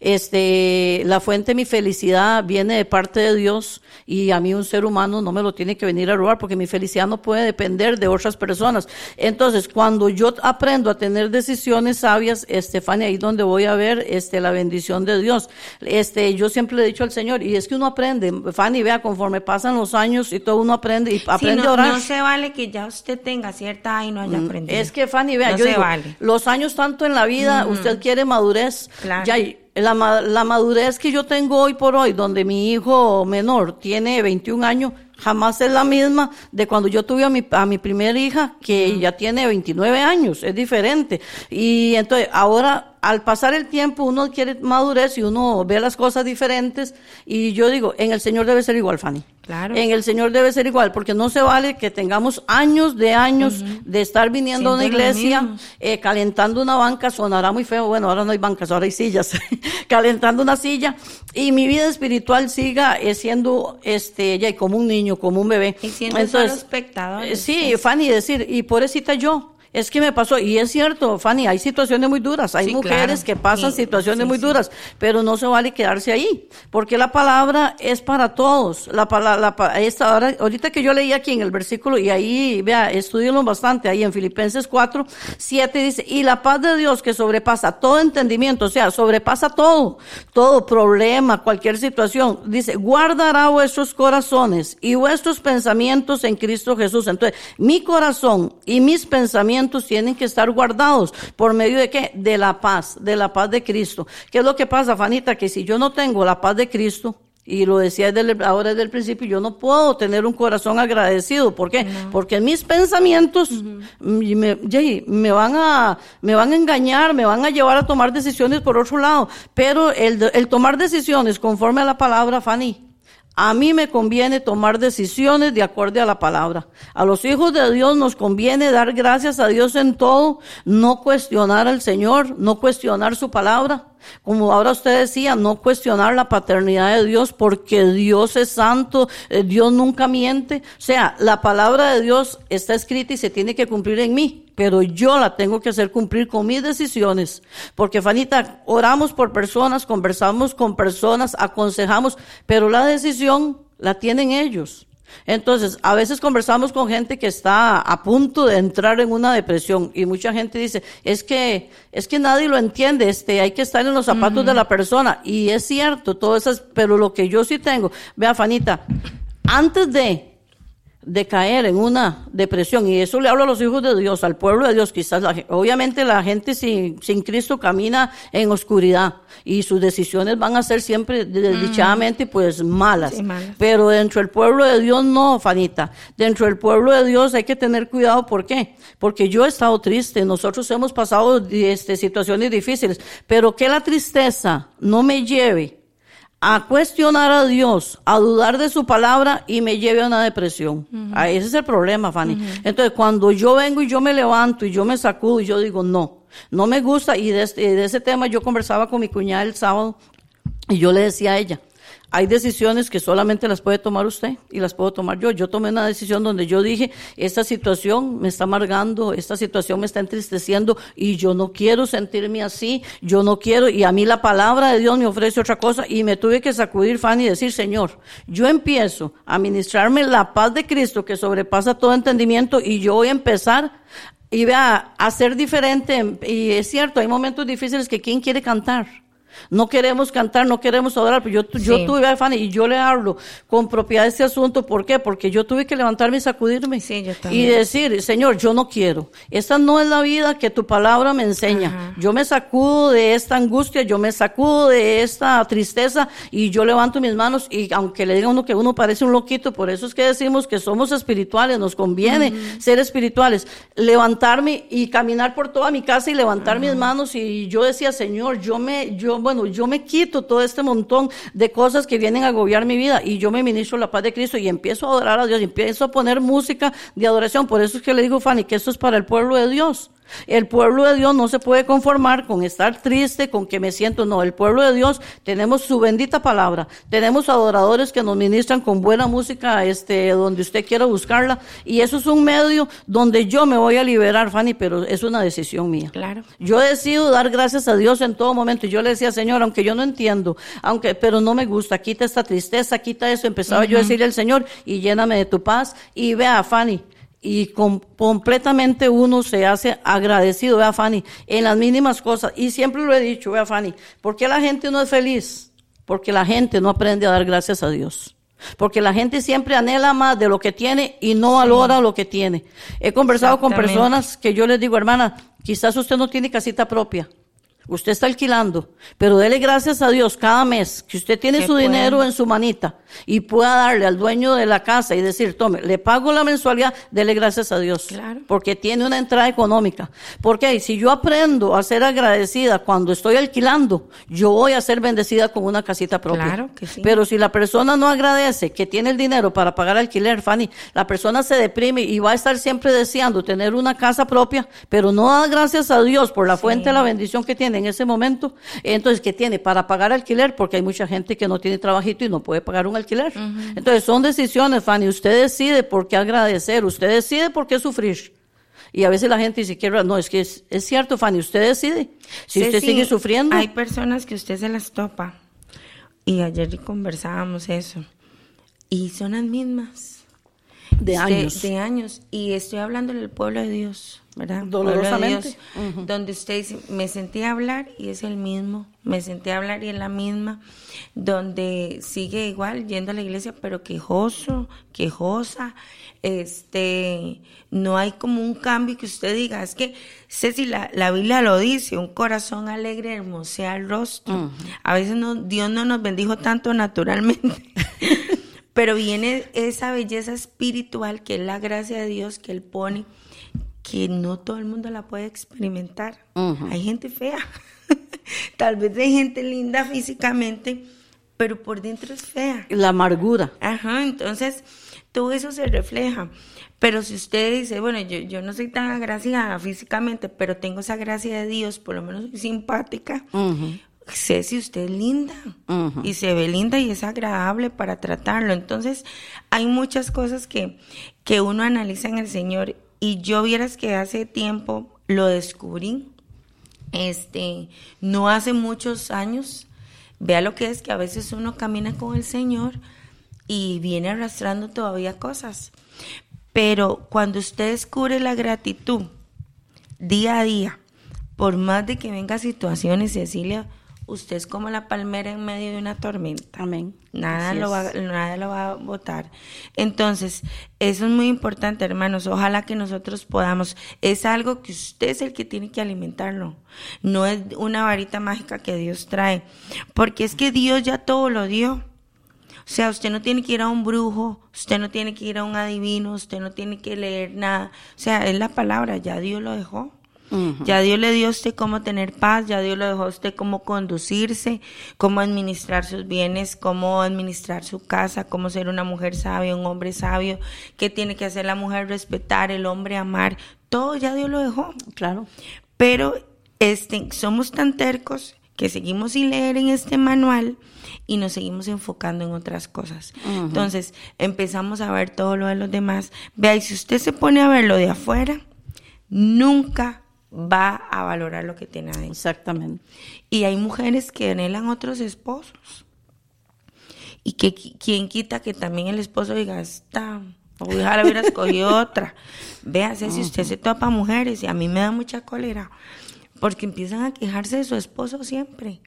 C: Este, la fuente de mi felicidad viene de parte de Dios y a mí un ser humano no me lo tiene que venir a robar porque mi felicidad no puede depender de otras personas. Entonces, cuando yo aprendo a tener decisiones sabias, Estefania, ahí donde voy a ver este la bendición de Dios. Este, yo siempre le he dicho al Señor, y es que uno aprende, Fanny, vea, conforme pasan los años y todo uno aprende y
D: Sí,
C: aprende
D: no,
C: a orar.
D: no se vale que ya usted tenga cierta y no haya aprendido.
C: Mm, Es que Fanny, vea,
D: No
C: yo
D: se
C: digo,
D: vale.
C: los años tanto en la vida, usted quiere madurez.
D: Claro.
C: Ya, y la, la madurez que yo tengo hoy por hoy, donde mi hijo menor tiene 21 años, jamás es la misma de cuando yo tuve a mi, a mi primera hija, que ya tiene 29 años, es diferente. Y entonces, ahora, al pasar el tiempo, uno quiere madurez y uno ve las cosas diferentes. Y yo digo, en el Señor debe ser igual, Fanny.
D: Claro.
C: En el Señor debe ser igual, porque no se vale que tengamos años de años de estar viniendo a una iglesia, eh, calentando una banca, sonará muy feo, bueno, ahora no hay bancas, ahora hay sillas, (laughs) calentando una silla, y mi vida espiritual siga eh, siendo, este, ya, como un niño, como un bebé.
D: Y siendo
C: eh, Sí,
D: pues.
C: Fanny, decir, y pobrecita yo, es que me pasó, y es cierto, Fanny, hay situaciones muy duras, hay
D: Sí,
C: mujeres
D: claro.
C: que pasan
D: Sí,
C: situaciones
D: sí,
C: muy duras, pero no se vale quedarse ahí, porque la palabra es para todos. La palabra, esta hora, ahorita que yo leí aquí en el versículo, y ahí, vea, estudienlo bastante, ahí en Filipenses 4, 7 dice, y la paz de Dios que sobrepasa todo entendimiento, o sea, sobrepasa todo, todo problema, cualquier situación, dice, guardará vuestros corazones y vuestros pensamientos en Cristo Jesús. Entonces, mi corazón y mis pensamientos tienen que estar guardados por medio de qué? De la paz, de la paz de Cristo. ¿Qué es lo que pasa, Fanita? Que si yo no tengo la paz de Cristo, y lo decía desde el- ahora desde el principio, yo no puedo tener un corazón agradecido. ¿Por qué? Porque mis pensamientos y me, Jay, me van a me van a engañar, me van a llevar a tomar decisiones por otro lado. Pero el, el tomar decisiones conforme a la palabra, Fanny, a mí me conviene tomar decisiones de acuerdo a la palabra. A los hijos de Dios nos conviene dar gracias a Dios en todo, no cuestionar al Señor, no cuestionar su palabra. Como ahora usted decía, no cuestionar la paternidad de Dios porque Dios es santo, eh, Dios nunca miente. O sea, la palabra de Dios está escrita y se tiene que cumplir en mí, pero yo la tengo que hacer cumplir con mis decisiones. Porque, Fanita, oramos por personas, conversamos con personas, aconsejamos, pero la decisión la tienen ellos. Entonces, a veces conversamos con gente que está a punto de entrar en una depresión y mucha gente dice, es que, es que nadie lo entiende, este, hay que estar en los zapatos de la persona. Y es cierto, todo eso, es- pero lo que yo sí tengo, vea, Fanita, antes de, de caer en una depresión, y eso le hablo a los hijos de Dios, al pueblo de Dios, quizás, la obviamente la gente sin, sin Cristo camina en oscuridad y sus decisiones van a ser siempre desdichadamente pues malas.
D: Sí, malas.
C: Pero dentro del pueblo de Dios no, Fanita. Dentro del pueblo de Dios hay que tener cuidado. ¿Por qué? Porque yo he estado triste, nosotros hemos pasado este, situaciones difíciles, pero que la tristeza no me lleve a cuestionar a Dios, a dudar de su palabra y me lleve a una depresión. Ah, ese es el problema, Fanny. Entonces, cuando yo vengo y yo me levanto y yo me sacudo y yo digo, no, no me gusta, y de, este- de ese tema yo conversaba con mi cuñada el sábado y yo le decía a ella, hay decisiones que solamente las puede tomar usted y las puedo tomar yo. Yo tomé una decisión donde yo dije, esta situación me está amargando, esta situación me está entristeciendo y yo no quiero sentirme así, yo no quiero, y a mí la palabra de Dios me ofrece otra cosa y me tuve que sacudir, Fanny, y decir, Señor, yo empiezo a ministrarme la paz de Cristo que sobrepasa todo entendimiento y yo voy a empezar y vea, hacer diferente. Y es cierto, hay momentos difíciles que ¿quién quiere cantar? No queremos cantar, no queremos adorar, pero yo, yo tuve a Fanny y yo le hablo con propiedad de este asunto. ¿Por qué? Porque yo tuve que levantarme y sacudirme. y decir, Señor, yo no quiero. Esta no es la vida que tu palabra me enseña. Yo me sacudo de esta angustia, yo me sacudo de esta tristeza y yo levanto mis manos y aunque le diga uno que uno parece un loquito, por eso es que decimos que somos espirituales, nos conviene ser espirituales. Levantarme y caminar por toda mi casa y levantar mis manos y yo decía, Señor, yo me, yo bueno, yo me quito todo este montón de cosas que vienen a agobiar mi vida y yo me ministro la paz de Cristo y empiezo a adorar a Dios y empiezo a poner música de adoración. Por eso es que le digo, Fanny, que esto es para el pueblo de Dios. El pueblo de Dios no se puede conformar con estar triste, con que me siento, no, el pueblo de Dios tenemos su bendita palabra, tenemos adoradores que nos ministran con buena música, este, donde usted quiera buscarla, y eso es un medio donde yo me voy a liberar, Fanny, pero es una decisión mía.
D: Claro.
C: Yo decido dar gracias a Dios en todo momento, y yo le decía, Señor, aunque yo no entiendo, aunque, pero no me gusta, quita esta tristeza, quita eso, empezaba yo a decirle al Señor, y lléname de tu paz, y vea, Fanny, y completamente uno se hace agradecido, vea Fanny, en las mínimas cosas. Y siempre lo he dicho, vea Fanny, ¿por qué la gente no es feliz? Porque la gente no aprende a dar gracias a Dios. Porque la gente siempre anhela más de lo que tiene y no valora lo que tiene. He conversado con personas que yo les digo, hermana, quizás usted no tiene casita propia, usted está alquilando, pero dele gracias a Dios cada mes que usted tiene su dinero en su manita y pueda darle al dueño de la casa y decir, tome, le pago la mensualidad, dele gracias a Dios.
D: Claro.
C: Porque tiene una entrada económica. Porque si yo aprendo a ser agradecida cuando estoy alquilando, yo voy a ser bendecida con una casita propia.
D: Claro que sí.
C: Pero si la persona no agradece que tiene el dinero para pagar alquiler, Fanny, la persona se deprime y va a estar siempre deseando tener una casa propia, pero no da gracias a Dios por la fuente de la bendición que tiene en ese momento. Entonces, ¿qué tiene? Para pagar alquiler, porque hay mucha gente que no tiene trabajito y no puede pagar un alquiler. Entonces, son decisiones, Fanny. Usted decide por qué agradecer, usted decide por qué sufrir. Y a veces la gente dice, quiero, no, es que es, cierto, Fanny, usted decide. Si usted sigue sufriendo.
D: Hay personas que usted se las topa. Y ayer conversábamos eso. Y son las mismas.
C: De años.
D: De, años. Y estoy hablando del pueblo de Dios, ¿verdad?
C: Dolorosamente.
D: Donde usted dice, me sentí a hablar y es el mismo. Me sentí a hablar y es la misma. Donde sigue igual yendo a la iglesia, pero quejoso, quejosa. Este, no hay como un cambio que usted diga. Es que, sé si la, la Biblia lo dice, un corazón alegre hermosea el rostro. A veces no, Dios no nos bendijo tanto naturalmente. (laughs) Pero viene esa belleza espiritual que es la gracia de Dios que Él pone, que no todo el mundo la puede experimentar. Hay gente fea, (laughs) tal vez hay gente linda físicamente, pero por dentro es fea.
C: La amargura.
D: Ajá, entonces todo eso se refleja. Pero si usted dice, bueno, yo, yo no soy tan agraciada físicamente, pero tengo esa gracia de Dios, por lo menos soy simpática, sé si usted es linda y se ve linda y es agradable para tratarlo. Entonces, hay muchas cosas que, que uno analiza en el Señor y yo vieras que hace tiempo lo descubrí, este, no hace muchos años, vea lo que es que a veces uno camina con el Señor y viene arrastrando todavía cosas. Pero cuando usted descubre la gratitud día a día, por más de que venga situaciones, Cecilia, usted es como la palmera en medio de una tormenta.
C: Amén.
D: Nada, lo va, nada lo va a botar. Entonces, eso es muy importante, hermanos. Ojalá que nosotros podamos. Es algo que usted es el que tiene que alimentarlo. No es una varita mágica que Dios trae. Porque es que Dios ya todo lo dio. O sea, usted no tiene que ir a un brujo, usted no tiene que ir a un adivino, usted no tiene que leer nada. O sea, es la palabra, ya Dios lo dejó. Ya Dios le dio a usted cómo tener paz, ya Dios le dejó a usted cómo conducirse, cómo administrar sus bienes, cómo administrar su casa, cómo ser una mujer sabia, un hombre sabio, qué tiene que hacer la mujer respetar, el hombre amar, todo ya Dios lo dejó.
C: Claro.
D: Pero este, somos tan tercos que seguimos sin leer en este manual y nos seguimos enfocando en otras cosas. Entonces, empezamos a ver todo lo de los demás. Vea, y si usted se pone a ver lo de afuera, nunca va a valorar lo que tiene adentro.
C: Exactamente.
D: Y hay mujeres que anhelan otros esposos. Y que quien quita que también el esposo diga, esta, Ojalá hubiera escogido (laughs) otra. Véase si usted se topa mujeres y a mí me da mucha cólera porque empiezan a quejarse de su esposo siempre.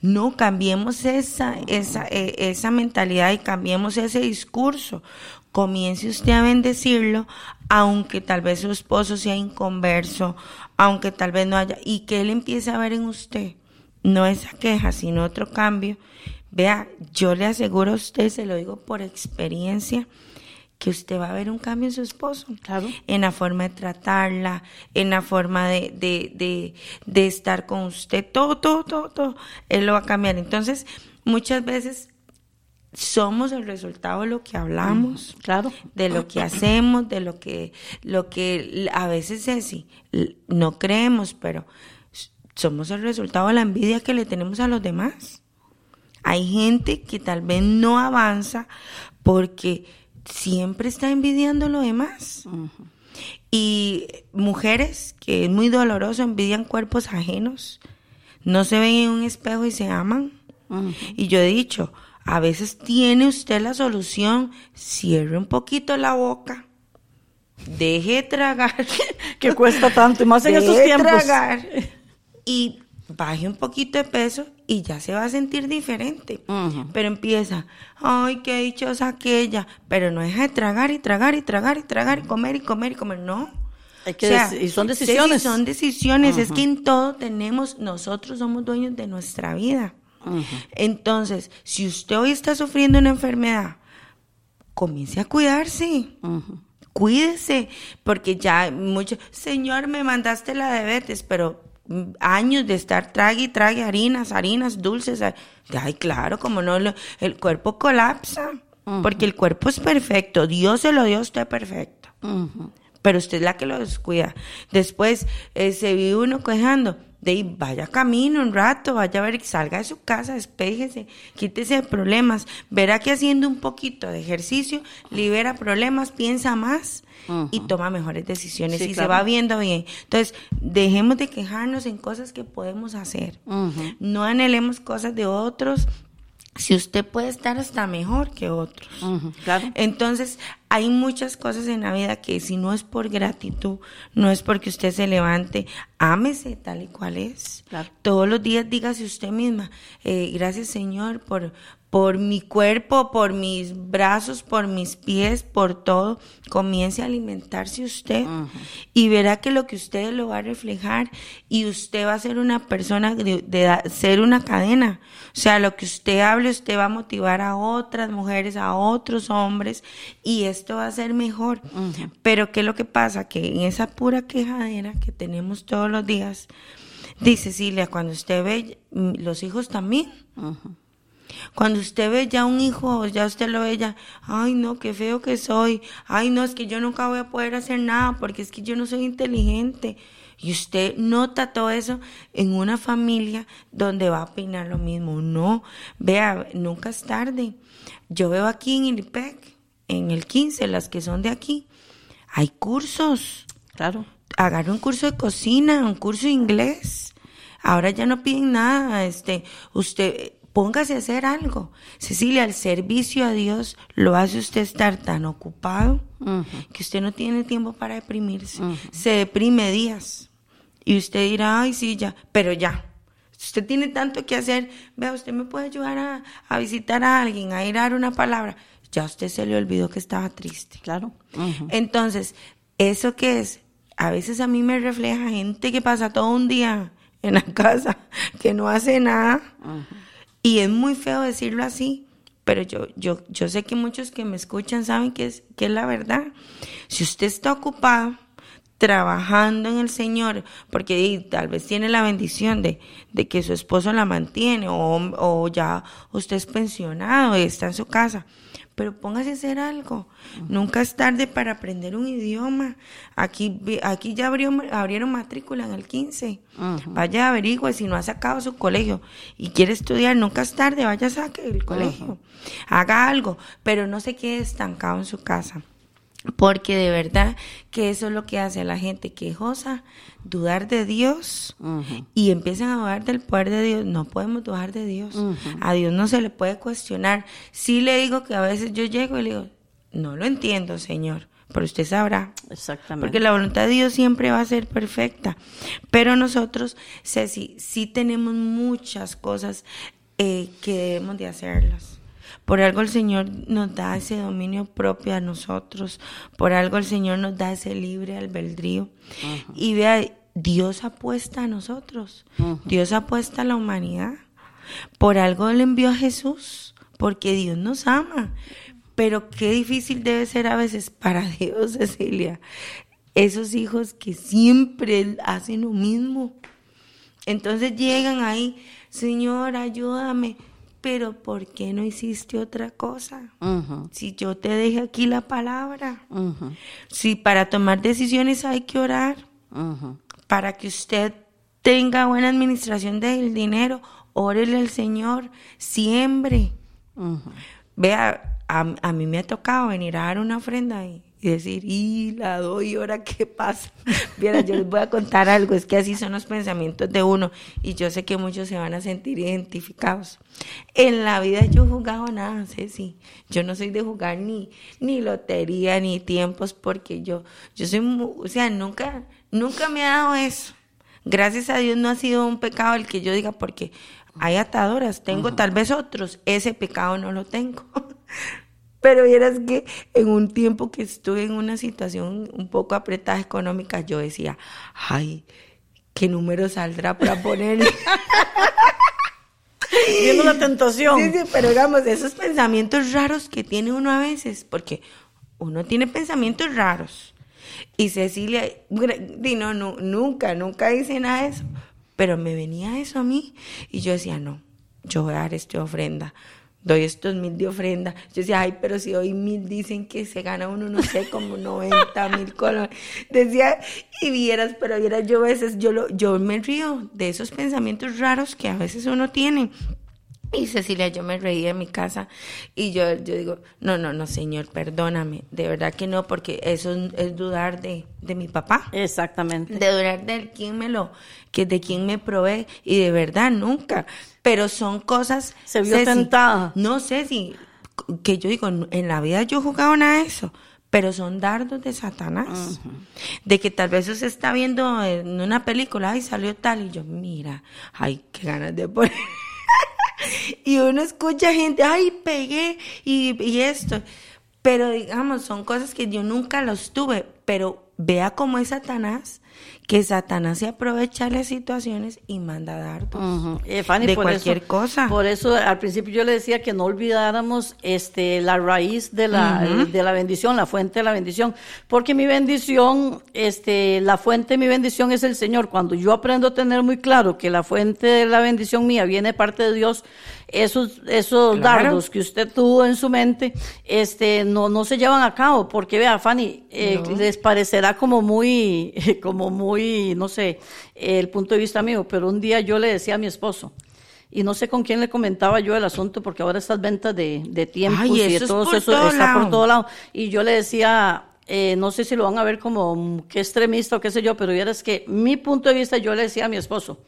D: No, cambiemos esa, esa, eh, esa mentalidad y cambiemos ese discurso. Comience usted a bendecirlo, aunque tal vez su esposo sea inconverso, aunque tal vez no haya, y que él empiece a ver en usted, no esa queja, sino otro cambio. Vea, yo le aseguro a usted, se lo digo por experiencia, que usted va a ver un cambio en su esposo.
C: Claro.
D: En la forma de tratarla, en la forma de, de, de, de estar con usted, todo, todo, todo, todo. Él lo va a cambiar. Entonces, muchas veces somos el resultado de lo que hablamos,
C: Claro.
D: de lo que hacemos, de lo que, lo que a veces es así, no creemos, pero somos el resultado de la envidia que le tenemos a los demás. Hay gente que tal vez no avanza porque siempre está envidiando a los demás. Y mujeres, que es muy doloroso, envidian cuerpos ajenos, no se ven en un espejo y se aman. Y yo he dicho, a veces tiene usted la solución, cierre un poquito la boca, deje de tragar, (laughs)
C: Que cuesta tanto, y más en (laughs)
D: deje
C: estos tiempos.
D: tragar y baje un poquito de peso y ya se va a sentir diferente. Pero empieza, ay, qué dichosa aquella, pero no deja de tragar y tragar y tragar y tragar y comer y comer y comer, no.
C: Que deci- y son
D: sí, sí,
C: decisiones.
D: son decisiones, es que en todo tenemos, nosotros somos dueños de nuestra vida. Entonces, si usted hoy está sufriendo una enfermedad, comience a cuidarse. Cuídese, porque ya mucho, Señor, me mandaste la diabetes, pero años de estar trague y trague harinas, harinas dulces. ay, Ay, claro, como no, lo- el cuerpo colapsa, porque el cuerpo es perfecto, Dios se lo dio a usted perfecto pero usted es la que lo descuida. Después eh, se vive uno quejando, de ahí vaya camino un rato, vaya a ver, salga de su casa, despéjese, quítese de problemas, verá que haciendo un poquito de ejercicio libera problemas, piensa más y toma mejores decisiones
C: Sí,
D: y se va viendo bien. Entonces, dejemos de quejarnos en cosas que podemos hacer. No anhelemos cosas de otros. Si usted puede estar hasta mejor que otros.
C: Claro.
D: Entonces, hay muchas cosas en la vida que si no es por gratitud, no es porque usted se levante, ámese tal y cual es.
C: Claro.
D: Todos los días dígase usted misma, eh, gracias Señor por, por mi cuerpo, por mis brazos, por mis pies, por todo. Comience a alimentarse usted y verá que lo que usted lo va a reflejar y usted va a ser una persona de, ser una cadena. O sea, lo que usted hable, usted va a motivar a otras mujeres, a otros hombres y esto va a ser mejor. Pero ¿qué es lo que pasa? Que en esa pura quejadera que tenemos todos los días, dice Cecilia, cuando usted ve mm, los hijos también. Cuando usted ve ya un hijo, ya usted lo ve ya, ay no, qué feo que soy, ay no, es que yo nunca voy a poder hacer nada porque es que yo no soy inteligente. Y usted nota todo eso en una familia donde va a opinar lo mismo. No, vea, nunca es tarde. Yo veo aquí en Ilipec, en el 15, las que son de aquí, hay cursos
C: Claro.
D: agarre un curso de cocina, un curso de inglés. Ahora ya no piden nada, este, usted póngase a hacer algo. Cecilia, el servicio a Dios lo hace usted estar tan ocupado que usted no tiene tiempo para deprimirse. Se deprime días. Y usted dirá, ay, sí, ya, pero ya. Usted tiene tanto que hacer. Vea, usted me puede ayudar a, a visitar a alguien, a ir a dar una palabra. Ya usted se le olvidó que estaba triste.
C: Claro.
D: Entonces, ¿eso qué es? A veces a mí me refleja gente que pasa todo un día en la (laughs) casa, que no hace nada. Y es muy feo decirlo así, pero yo, yo, yo sé que muchos que me escuchan saben que es, que es la verdad. Si usted está ocupado trabajando en el Señor, porque tal vez tiene la bendición de, de que su esposo la mantiene, o, o ya usted es pensionado y está en su casa, pero póngase a hacer algo. Nunca es tarde para aprender un idioma. Aquí, aquí ya abrió, abrieron matrícula en el 15. Vaya, averigüe si no ha sacado su colegio y quiere estudiar, nunca es tarde, vaya, saque el colegio. Haga algo, pero no se quede estancado en su casa. Porque de verdad que eso es lo que hace a la gente quejosa, dudar de Dios y empiezan a dudar del poder de Dios. No podemos dudar de Dios. A Dios no se le puede cuestionar. Sí le digo que a veces yo llego y le digo, no lo entiendo, Señor, pero usted sabrá.
C: Exactamente.
D: Porque la voluntad de Dios siempre va a ser perfecta. Pero nosotros, Ceci, sí tenemos muchas cosas eh, que debemos de hacerlas. Por algo el Señor nos da ese dominio propio a nosotros. Por algo el Señor nos da ese libre albedrío. Y vea, Dios apuesta a nosotros. Dios apuesta a la humanidad. Por algo le envió a Jesús. Porque Dios nos ama. Pero qué difícil debe ser a veces para Dios, (laughs) Cecilia. Esos hijos que siempre hacen lo mismo. Entonces llegan ahí, Señor, ayúdame pero ¿por qué no hiciste otra cosa? Si yo te dejé aquí la palabra, si para tomar decisiones hay que orar, para que usted tenga buena administración del dinero, órele al Señor, siempre. Vea, a, a, mí me ha tocado venir a dar una ofrenda ahí y decir, y la doy, ahora qué pasa? (laughs) Mira, yo les voy a contar algo, es que así son los pensamientos de uno y yo sé que muchos se van a sentir identificados. En la vida yo he jugado nada, Ceci, yo no soy de jugar ni, ni lotería, ni tiempos, porque yo, yo soy, o sea, nunca, nunca me ha dado eso. Gracias a Dios no ha sido un pecado el que yo diga, porque hay atadoras, tengo tal vez otros, ese pecado no lo tengo. (laughs) Pero vieras que en un tiempo que estuve en una situación un poco apretada económica, yo decía, ay, ¿qué número saldrá para poner? (laughs)
C: Viendo la tentación.
D: Sí, sí, pero digamos, esos pensamientos raros que tiene uno a veces, porque uno tiene pensamientos raros. Y Cecilia, no, no, nunca, nunca hice nada de eso. Pero me venía eso a mí y yo decía, no, yo voy a dar esta ofrenda doy estos mil de ofrenda. Yo decía, ay, pero si hoy mil dicen que se gana uno, no sé, como (laughs) 90 mil colones. Decía, y vieras, pero vieras, yo a veces, yo, lo, yo me río de esos pensamientos raros que a veces uno tiene. Y Cecilia, yo me reí en mi casa y yo, yo digo, no, no, no, señor, perdóname, de verdad que no, porque eso es, dudar de, de, mi papá.
C: Exactamente.
D: De dudar de quién me lo, que de quién me provee y de verdad nunca. Pero son cosas.
C: Se vio tentada.
D: No sé si, que yo digo, en la vida yo he jugado nada de eso pero son dardos de Satanás. De que tal vez se está viendo en una película y salió tal y yo, mira, ay, qué ganas de poner. (laughs) y uno escucha gente, ay, pegué y, esto. Pero digamos, son cosas que yo nunca los tuve, pero vea cómo es Satanás que Satanás se aprovecha de las situaciones y manda dardos
C: eh, de cualquier cosa. Por eso al principio yo le decía que no olvidáramos este la raíz de la, de la bendición, la fuente de la bendición, porque mi bendición, este, la fuente de mi bendición es el Señor. Cuando yo aprendo a tener muy claro que la fuente de la bendición mía viene de parte de Dios, esos, esos dardos que usted tuvo en su mente, este, no, no se llevan a cabo, porque vea, Fanny, eh, les parecerá como muy, (laughs) como muy, no sé, el punto de vista mío, pero un día yo le decía a mi esposo, y no sé con quién le comentaba yo el asunto, porque ahora estas ventas de, de tiempos y de todo eso está por todo lado, y yo le decía, eh, no sé si lo van a ver como que extremista o qué sé yo, pero es que mi punto de vista yo le decía a mi esposo,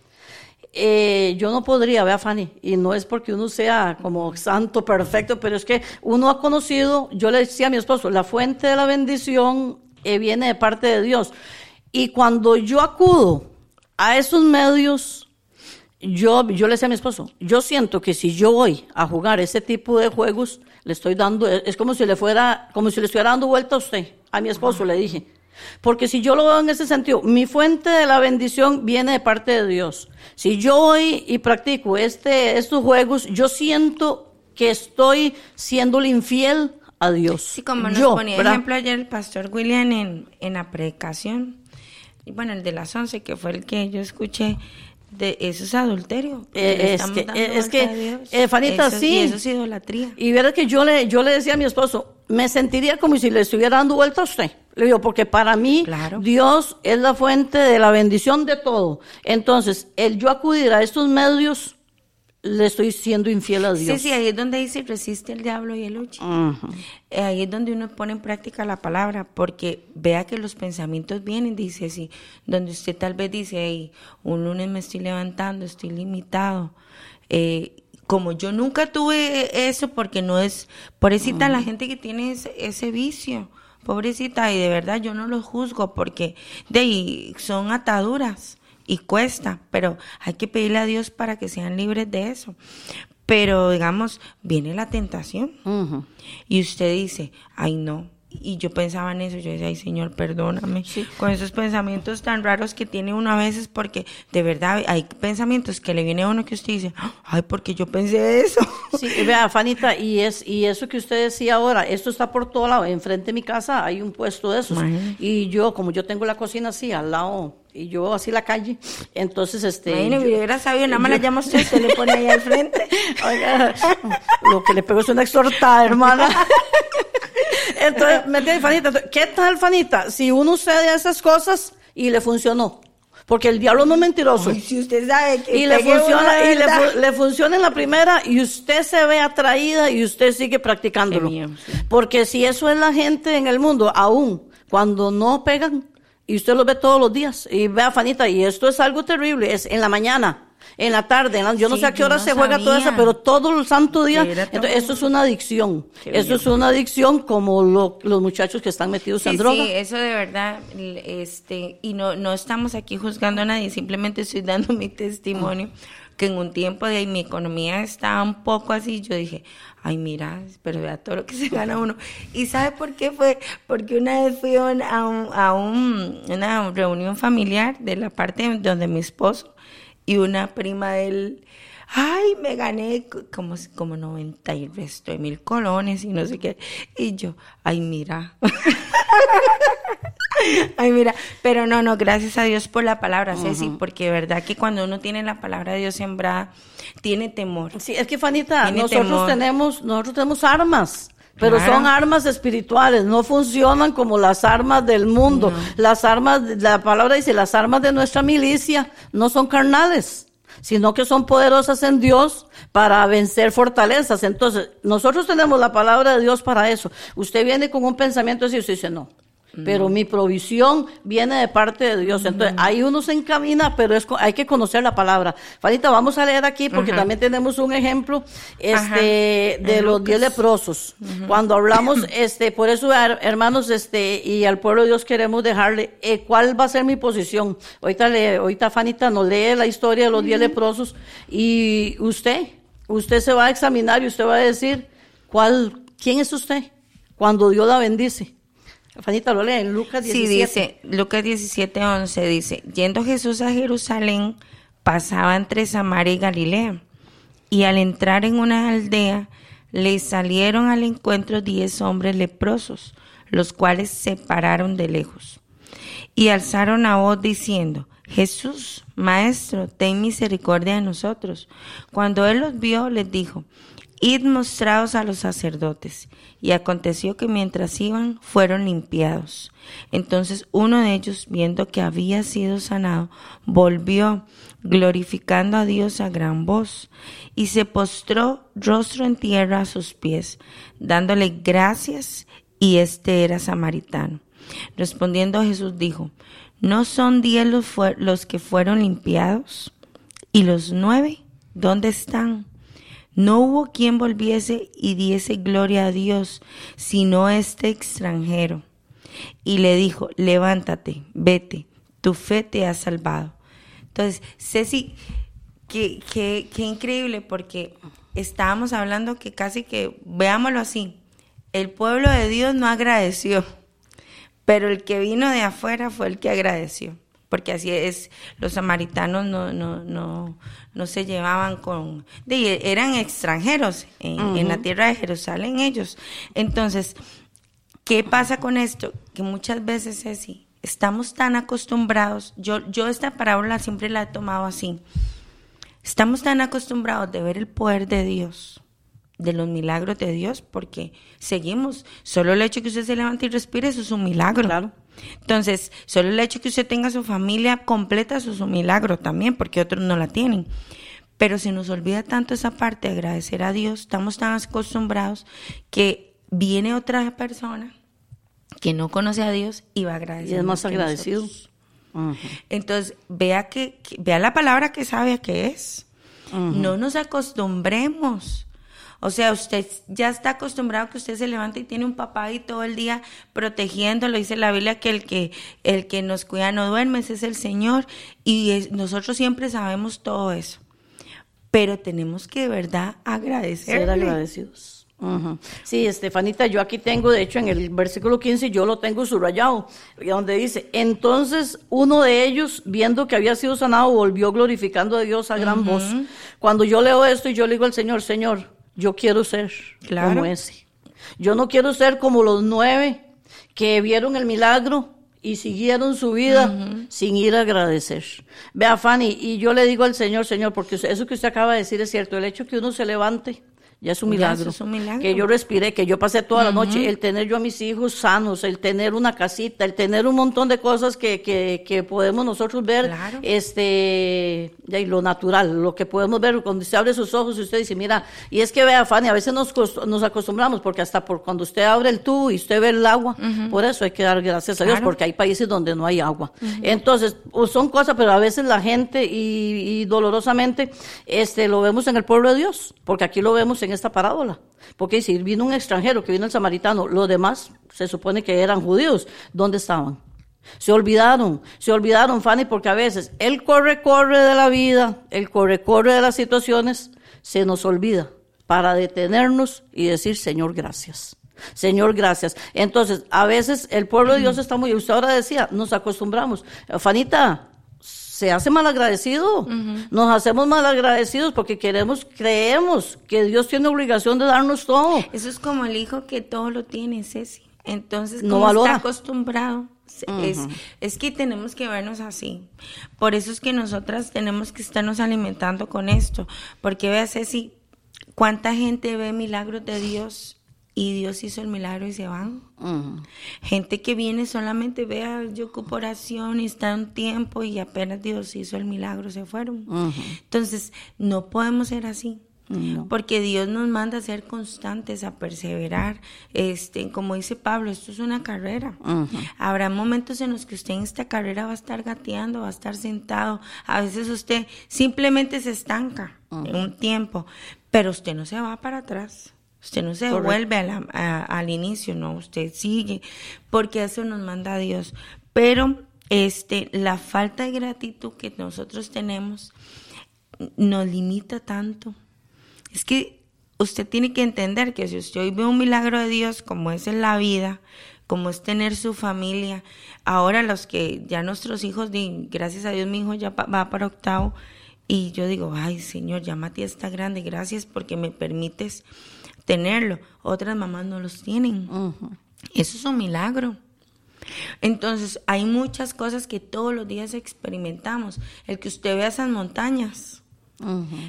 C: eh, yo no podría, vea Fanny, y no es porque uno sea como santo perfecto, pero es que uno ha conocido, yo le decía a mi esposo, la fuente de la bendición eh, viene de parte de Dios. Y cuando yo acudo a esos medios, yo, yo le decía a mi esposo, yo siento que si yo voy a jugar ese tipo de juegos, le estoy dando, es como si le fuera, como si le estuviera dando vuelta a usted, a mi esposo, le dije. Porque si yo lo veo en ese sentido, mi fuente de la bendición viene de parte de Dios. Si yo voy y practico este, estos juegos, yo siento que estoy siendo infiel a Dios.
D: Sí, como nos ponía ejemplo ayer el pastor William en, en la predicación, bueno, el de las once, que fue el que yo escuché, de eso es adulterio.
C: Eh, es, que, eh, es que, eh, Fanita, sí.
D: Y eso es idolatría.
C: Y ver que yo le, yo le decía a mi esposo, me sentiría como si le estuviera dando vuelta a usted. Le digo, porque para mí Dios es la fuente de la bendición de todo. Entonces, el yo acudir a estos medios, le estoy siendo infiel a Dios.
D: Sí, sí, ahí es donde dice resiste el diablo y el lucha. Ahí es donde uno pone en práctica la palabra, porque vea que los pensamientos vienen, dice así, donde usted tal vez dice, un lunes me estoy levantando, estoy limitado. Eh, como yo nunca tuve eso, porque no es, pobrecita la gente que tiene ese, ese vicio, pobrecita, y de verdad yo no los juzgo, porque de ahí son ataduras y cuesta, pero hay que pedirle a Dios para que sean libres de eso. Pero digamos, viene la tentación y usted dice, ay no. Y yo pensaba en eso, yo decía, ay Señor, perdóname, con esos pensamientos tan raros que tiene uno a veces, porque de verdad hay pensamientos que le viene a uno que usted dice, ay, porque yo pensé eso.
C: Sí, vea, Fanita, y es y eso que usted decía ahora, esto está por todo lado. Enfrente de mi casa hay un puesto de esos.
D: Imagínese.
C: Y yo, como yo tengo la cocina así al lado, y yo así la calle, entonces este.
D: Imagínate,
C: yo-
D: hubiera sabido, nada más la llama usted, se le pone ahí al frente. (laughs)
C: Oiga, lo que le pegó es una exhortada, hermana. (laughs) Entonces, ¿me entiende, Fanita? Entonces, ¿Qué tal, Fanita? Si uno sucede esas cosas y le funcionó. Porque el diablo no es mentiroso.
D: Ay, si usted sabe que
C: y le funciona, y le, funciona en la primera y usted se ve atraída y usted sigue practicándolo.
D: Sí.
C: Porque si eso es la gente en el mundo, aún cuando no pegan, y usted lo ve todos los días, y vea, Fanita, y esto es algo terrible, es en la mañana, en la tarde, en la- yo no sé a qué hora
D: no
C: se juega todo
D: sabía.
C: eso, pero todo el santo día, entonces, esto es una adicción,
D: bien.
C: es una adicción como lo- los muchachos que están metidos
D: Sí,
C: en droga.
D: sí, eso de verdad, este, y no, no estamos aquí juzgando a nadie, simplemente estoy dando mi testimonio, que en un tiempo de ahí mi economía estaba un poco así, yo dije, ay mira, pero vea todo lo que se gana uno. ¿Y sabe por qué fue? Porque una vez fui a, un- a, un- a un- una reunión familiar de la parte donde mi esposo y una prima de él, ay, me gané como, como 90 y resto de mil colones y no sé qué. Y yo, ay, mira. (laughs) Ay, mira, pero no, no, gracias a Dios por la palabra, Ceci, porque de verdad que cuando uno tiene la palabra de Dios sembrada, tiene temor.
C: Sí, es que Fanita, nosotros
D: temor.
C: tenemos, nosotros tenemos armas, pero
D: Claro.
C: son armas espirituales, no funcionan como las armas del mundo. Las armas, la palabra dice, las armas de nuestra milicia no son carnales, sino que son poderosas en Dios para vencer fortalezas. Entonces, nosotros tenemos la palabra de Dios para eso. Usted viene con un pensamiento así y usted dice, no. Pero mi provisión viene de parte de Dios. Entonces, ahí uno se encamina, pero es, hay que conocer la palabra. Fanita, vamos a leer aquí porque
D: Ajá.
C: también tenemos un ejemplo este,
D: Ajá.
C: de
D: En
C: los diez leprosos. Cuando hablamos, (coughs) este, por eso, her- hermanos, este, y al pueblo de Dios queremos dejarle, eh, ¿cuál va a ser mi posición? Ahorita, le, ahorita Fanita nos lee la historia de los diez leprosos y usted, usted se va a examinar y usted va a decir, ¿cuál, quién es usted? Cuando Dios la bendice. Fanita lo lee en Lucas 17.
D: Sí, dice, Lucas 17, 11 dice, yendo Jesús a Jerusalén, pasaba entre Samaria y Galilea, y al entrar en una aldea, le salieron al encuentro diez hombres leprosos, los cuales se pararon de lejos, y alzaron a voz diciendo, Jesús, Maestro, ten misericordia de nosotros. Cuando él los vio, les dijo, Id mostrados a los sacerdotes. Y aconteció que mientras iban, fueron limpiados. Entonces uno de ellos, viendo que había sido sanado, volvió, glorificando a Dios a gran voz, y se postró rostro en tierra a sus pies, dándole gracias, y este era samaritano. Respondiendo Jesús dijo, ¿no son diez los, los que fueron limpiados? ¿Y los nueve? ¿Dónde están? No hubo quien volviese y diese gloria a Dios, sino este extranjero. Y le dijo, levántate, vete, tu fe te ha salvado. Entonces, Ceci, qué, qué, qué increíble, porque estábamos hablando que casi que, veámoslo así, el pueblo de Dios no agradeció, pero el que vino de afuera fue el que agradeció. Porque así es, los samaritanos no, no, no, no se llevaban con... de- eran extranjeros en, en la tierra de Jerusalén ellos. Entonces, ¿qué pasa con esto? Que muchas veces es así. Estamos tan acostumbrados, yo, yo esta parábola siempre la he tomado así. Estamos tan acostumbrados de ver el poder de Dios, de los milagros de Dios, porque seguimos. Solo el hecho que usted se levante y respire, eso es un milagro.
C: Claro.
D: Entonces, solo el hecho que usted tenga su familia completa, es un milagro también, porque otros no la tienen. Pero se nos olvida tanto esa parte de agradecer a Dios, estamos tan acostumbrados que viene otra persona que no conoce a Dios y va a agradecer.
C: Y es más agradecido.
D: Entonces, vea que, que- vea la palabra que sabe que es. No nos acostumbremos. O sea, usted ya está acostumbrado que usted se levanta y tiene un papá ahí todo el día protegiéndolo. Dice la Biblia que el que, el que nos cuida no duerme, ese es el Señor. Y nosotros siempre sabemos todo eso. Pero tenemos que de verdad agradecer.
C: Ser agradecidos. Sí, Estefanita, yo aquí tengo, de hecho, en el versículo 15, yo lo tengo subrayado, donde dice, entonces uno de ellos, viendo que había sido sanado, volvió glorificando a Dios a gran voz. Cuando yo leo esto y yo le digo al Señor, Señor, yo quiero ser como ese. Yo no quiero ser como los nueve que vieron el milagro y siguieron su vida sin ir a agradecer. Vea, Fanny, y yo le digo al Señor, Señor, porque eso que usted acaba de decir es cierto, el hecho que uno se levante ya es un milagro. Que yo respiré, que yo pasé toda la noche, el tener yo a mis hijos sanos, el tener una casita, el tener un montón de cosas que, que, que podemos nosotros ver, este, y lo natural, lo que podemos ver cuando usted abre sus ojos y usted dice, mira, y es que vea, Fanny, a veces nos, nos acostumbramos, porque hasta por cuando usted abre el tubo y usted ve el agua, por eso hay que dar gracias a Dios, porque hay países donde no hay agua. Entonces, son cosas, pero a veces la gente, y, y dolorosamente, este, lo vemos en el pueblo de Dios, porque aquí lo vemos en esta parábola. Porque si vino un extranjero, que vino el samaritano, los demás se supone que eran judíos, ¿dónde estaban? Se olvidaron, se olvidaron, Fanny, porque a veces el corre, corre de la vida, el corre, corre de las situaciones, se nos olvida para detenernos y decir, Señor, gracias. Señor, gracias. Entonces, a veces el pueblo de Dios está muy, usted ahora decía, nos acostumbramos. Fanita, se hace mal agradecido. Nos hacemos mal agradecidos porque queremos, creemos que Dios tiene obligación de darnos todo.
D: Eso es como el hijo que todo lo tiene, Ceci. Entonces, no está acostumbrado. Es, es, que tenemos que vernos así. Por eso es que nosotras tenemos que estarnos alimentando con esto. Porque vea, Ceci, cuánta gente ve milagros de Dios y Dios hizo el milagro y se van. Gente que viene solamente, vea, yo ocupo oración y está un tiempo y apenas Dios hizo el milagro, se fueron. Entonces, no podemos ser así. Porque Dios nos manda a ser constantes, a perseverar. Este, como dice Pablo, esto es una carrera. Habrá momentos en los que usted en esta carrera va a estar gateando, va a estar sentado. A veces usted simplemente se estanca en un tiempo, pero usted no se va para atrás. Usted no se vuelve al inicio, no, usted sigue, porque eso nos manda Dios. Pero este, la falta de gratitud que nosotros tenemos nos limita tanto. Es que usted tiene que entender que si usted hoy ve un milagro de Dios, como es en la vida, como es tener su familia, ahora los que ya nuestros hijos, gracias a Dios mi hijo ya va para octavo, y yo digo, ay Señor, ya Mati está grande, gracias porque me permites tenerlo. Otras mamás no los tienen. Eso es un milagro. Entonces, hay muchas cosas que todos los días experimentamos. El que usted vea esas montañas,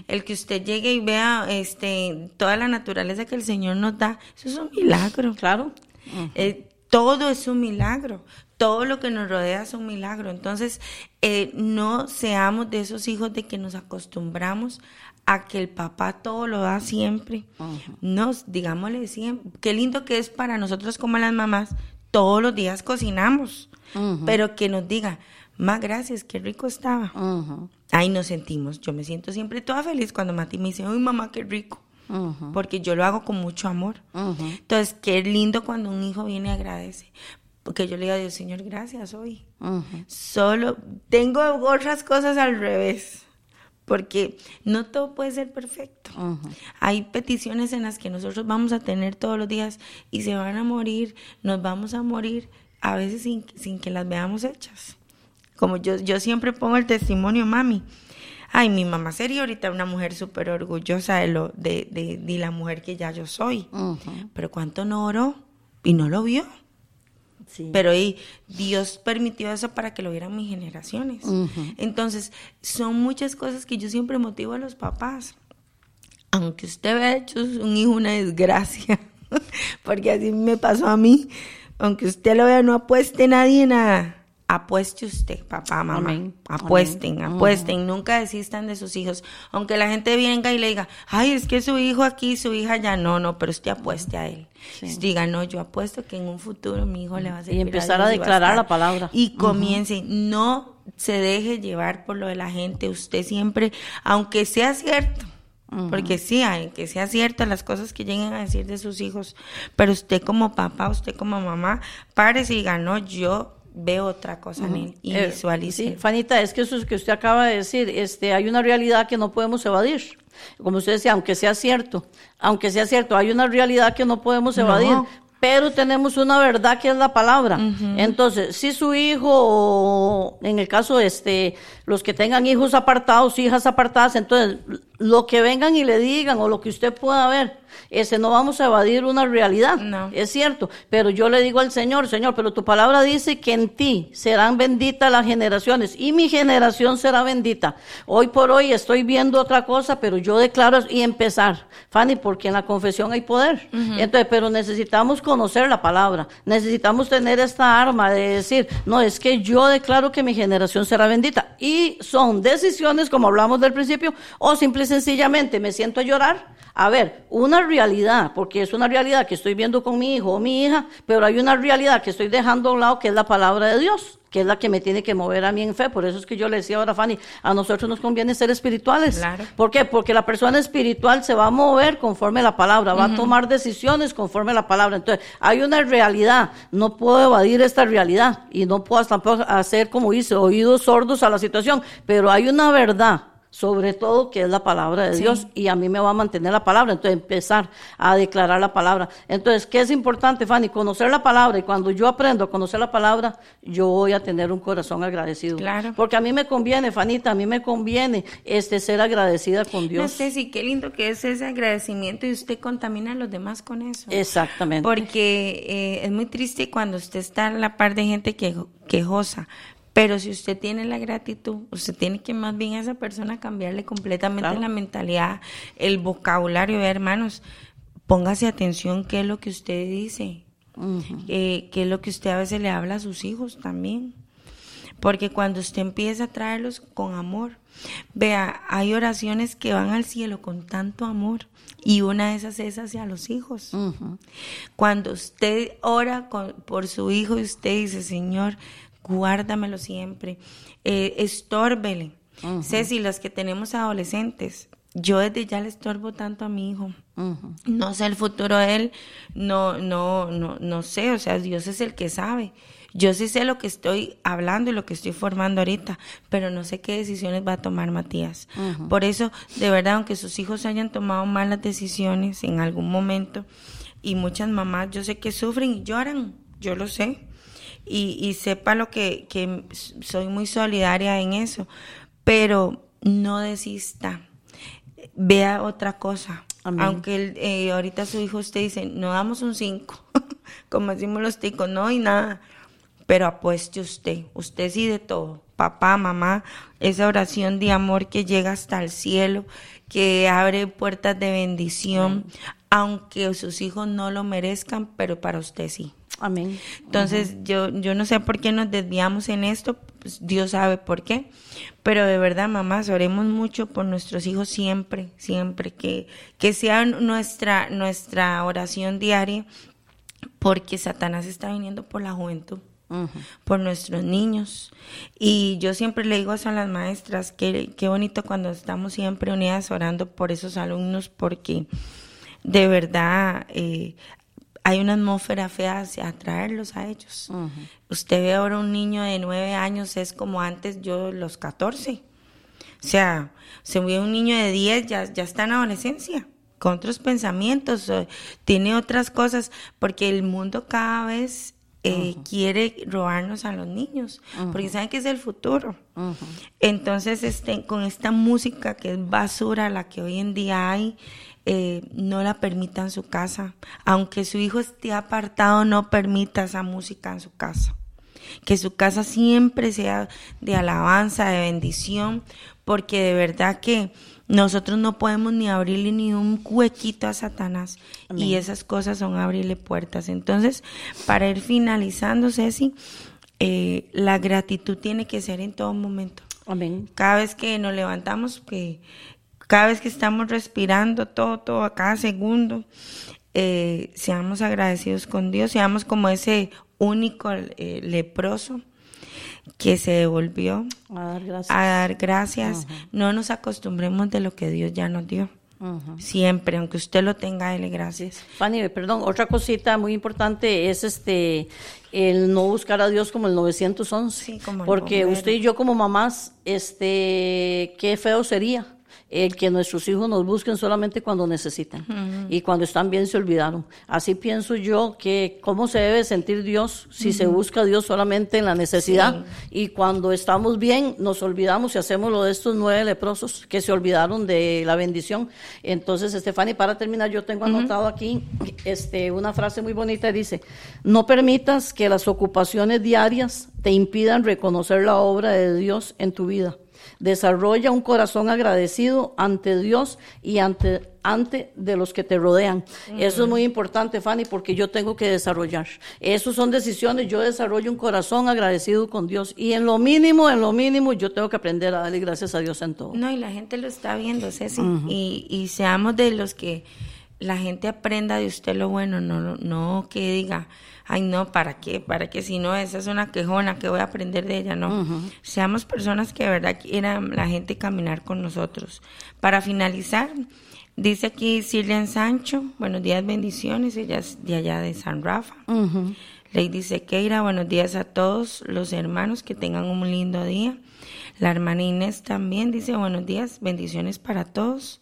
D: el que usted llegue y vea este, toda la naturaleza que el Señor nos da, eso es un milagro.
C: Claro.
D: Eh, todo es un milagro. Todo lo que nos rodea es un milagro. Entonces, eh, no seamos de esos hijos de que nos acostumbramos a que el papá todo lo da siempre. Nos, digámosle siempre, qué lindo que es para nosotros como las mamás, todos los días cocinamos, pero que nos diga, más gracias, qué rico estaba. Ahí nos sentimos, yo me siento siempre toda feliz cuando Mati me dice, uy mamá, qué rico. Porque yo lo hago con mucho amor. Entonces, qué lindo cuando un hijo viene y agradece. Porque yo le digo a Dios, Señor, gracias hoy. Solo tengo otras cosas al revés porque no todo puede ser perfecto. Hay peticiones en las que nosotros vamos a tener todos los días y se van a morir, nos vamos a morir, a veces sin, sin que las veamos hechas. Como yo, yo siempre pongo el testimonio, mami. Ay, mi mamá sería ahorita una mujer súper orgullosa de, lo, de, de, de, la mujer que ya yo soy. Pero ¿cuánto no oró? Y no lo vio. Pero y Dios permitió eso para que lo vieran mis generaciones. Entonces, son muchas cosas que yo siempre motivo a los papás. Aunque usted vea hecho un hijo una desgracia, (laughs) porque así me pasó a mí. Aunque usted lo vea, no apueste nadie nada apueste usted, papá, mamá. Apuesten, apuesten. Nunca desistan de sus hijos. Aunque la gente venga y le diga, ay, es que su hijo aquí, su hija ya. No, no, pero usted apueste a él. Diga, no, yo apuesto que en un futuro mi hijo le va a servir
C: Y empezar a, declarar la palabra.
D: Y comience. No se deje llevar por lo de la gente. Usted siempre, aunque sea cierto, porque sí, aunque sea cierto las cosas que lleguen a decir de sus hijos, pero usted como papá, usted como mamá, párese y ganó, yo veo otra cosa en él y
C: Eh,
D: visualice.
C: sí, Fanita, es que eso es que usted acaba de decir, este, hay una realidad que no podemos evadir. Como usted decía, aunque sea cierto, aunque sea cierto, hay una realidad que no podemos evadir.
D: No.
C: Pero tenemos una verdad que es la palabra. Entonces, si su hijo, o en el caso este, los que tengan hijos apartados, hijas apartadas, entonces lo que vengan y le digan o lo que usted pueda ver, ese no vamos a evadir una realidad.
D: No.
C: Es cierto, pero yo le digo al Señor, Señor, pero tu palabra dice que en ti serán benditas las generaciones y mi generación será bendita. Hoy por hoy estoy viendo otra cosa, pero yo declaro y empezar, Fanny, porque en la confesión hay poder. Entonces, pero necesitamos conocer la palabra, necesitamos tener esta arma de decir, no, es que yo declaro que mi generación será bendita. Y son decisiones, como hablamos del principio, o simple y sencillamente me siento a llorar a ver, una realidad, porque es una realidad que estoy viendo con mi hijo o mi hija, pero hay una realidad que estoy dejando a un lado que es la palabra de Dios, que es la que me tiene que mover a mí en fe. Por eso es que yo le decía ahora, Fanny, a nosotros nos conviene ser espirituales.
D: Claro.
C: ¿Por qué? Porque la persona espiritual se va a mover conforme la palabra, va a tomar decisiones conforme la palabra. Entonces, hay una realidad, no puedo evadir esta realidad y no puedo tampoco hacer, como dice, oídos sordos a la situación, pero hay una verdad sobre todo que es la palabra de
D: Sí.
C: Dios y a mí me va a mantener la palabra, entonces empezar a declarar la palabra. Entonces, ¿qué es importante, Fanny? Conocer la palabra y cuando yo aprendo a conocer la palabra, yo voy a tener un corazón agradecido.
D: Claro.
C: Porque a mí me conviene, Fanita, a mí me conviene este ser agradecida con
D: No
C: Dios.
D: sé si qué lindo que es ese agradecimiento y usted contamina a los demás con eso.
C: Exactamente.
D: Porque eh, es muy triste cuando usted está a la par de gente que, quejosa. Pero si usted tiene la gratitud, usted tiene que más bien a esa persona cambiarle completamente
C: Claro.
D: la mentalidad, el vocabulario. Hermanos, póngase atención qué es lo que usted dice, eh, qué es lo que usted a veces le habla a sus hijos también. Porque cuando usted empieza a traerlos con amor, vea, hay oraciones que van al cielo con tanto amor y una de esas es hacia los hijos. Cuando usted ora con- por su hijo y usted dice, Señor, guárdamelo siempre, eh, estórbele. Ceci, los que tenemos adolescentes, yo desde ya le estorbo tanto a mi hijo. No sé el futuro de él, no, no, no, no sé, o sea, Dios es el que sabe. Yo sí sé lo que estoy hablando y lo que estoy formando ahorita, pero no sé qué decisiones va a tomar Matías. Por eso, de verdad, aunque sus hijos hayan tomado malas decisiones en algún momento, y muchas mamás, yo sé que sufren y lloran, yo lo sé. Y, y sepa lo que, que soy muy solidaria en eso, pero no desista vea otra cosa.
C: Amén.
D: Aunque él, eh, ahorita su hijo usted dice, no damos un 5, (laughs) como decimos los ticos, no hay nada. Pero apueste usted, usted sí de todo, papá, mamá, esa oración de amor que llega hasta el cielo, que abre puertas de bendición, aunque sus hijos no lo merezcan, pero para usted sí.
C: Amén.
D: Entonces, yo, yo no sé por qué nos desviamos en esto, pues Dios sabe por qué, pero de verdad, mamás, oremos mucho por nuestros hijos siempre, siempre, que, que sea nuestra, nuestra oración diaria, porque Satanás está viniendo por la juventud, por nuestros niños. Y yo siempre le digo a las maestras, que qué bonito cuando estamos siempre unidas orando por esos alumnos, porque de verdad eh, hay una atmósfera fea hacia atraerlos a ellos. Usted ve ahora un niño de nueve años, es como antes yo los 14. O sea, se ve un niño de 10, ya, ya está en adolescencia, con otros pensamientos, eh, tiene otras cosas, porque el mundo cada vez eh, quiere robarnos a los niños, porque saben que es el futuro. Entonces, este, con esta música que es basura, la que hoy en día hay, eh, no la permita en su casa. Aunque su hijo esté apartado, no permita esa música en su casa. Que su casa siempre sea de alabanza, de bendición, porque de verdad que nosotros no podemos ni abrirle ni un huequito a Satanás. Y esas cosas son abrirle puertas. Entonces, para ir finalizando, Ceci, eh, la gratitud tiene que ser en todo momento.
C: Amén.
D: Cada vez que nos levantamos, que cada vez que estamos respirando, todo, todo, a cada segundo, eh, seamos agradecidos con Dios, seamos como ese único eh, leproso que se devolvió
C: A dar gracias.
D: a dar gracias. No nos acostumbremos de lo que Dios ya nos dio. Siempre, aunque usted lo tenga, dele gracias.
C: Fanny, perdón, otra cosita muy importante es este el no buscar a Dios como el 911.
D: Sí, como
C: porque usted y yo como mamás, este, qué feo sería el que nuestros hijos nos busquen solamente cuando necesitan y cuando están bien se olvidaron. Así pienso yo que cómo se debe sentir Dios si se busca a Dios solamente en la necesidad y cuando estamos bien nos olvidamos y hacemos lo de estos nueve leprosos que se olvidaron de la bendición. Entonces, Estefani, para terminar, yo tengo anotado aquí este, una frase muy bonita, dice, no permitas que las ocupaciones diarias te impidan reconocer la obra de Dios en tu vida. Desarrolla un corazón agradecido ante Dios y ante, ante de los que te rodean. Eso es muy importante, Fanny, porque yo tengo que desarrollar. Esas son decisiones. Yo desarrollo un corazón agradecido con Dios. Y en lo mínimo, en lo mínimo, yo tengo que aprender a darle gracias a Dios en todo.
D: No, y la gente lo está viendo, Ceci. y, y seamos de los que la gente aprenda de usted lo bueno, no, no que diga, ay no, ¿para qué? ¿Para qué? Si no, esa es una quejona, que voy a aprender de ella? No. Seamos personas que de verdad quieran la gente caminar con nosotros. Para finalizar, dice aquí Sirlen Sancho, buenos días, bendiciones, ella es de allá de San Rafa. Lady Sequeira, buenos días a todos los hermanos, que tengan un lindo día. La hermana Inés también dice buenos días, bendiciones para todos.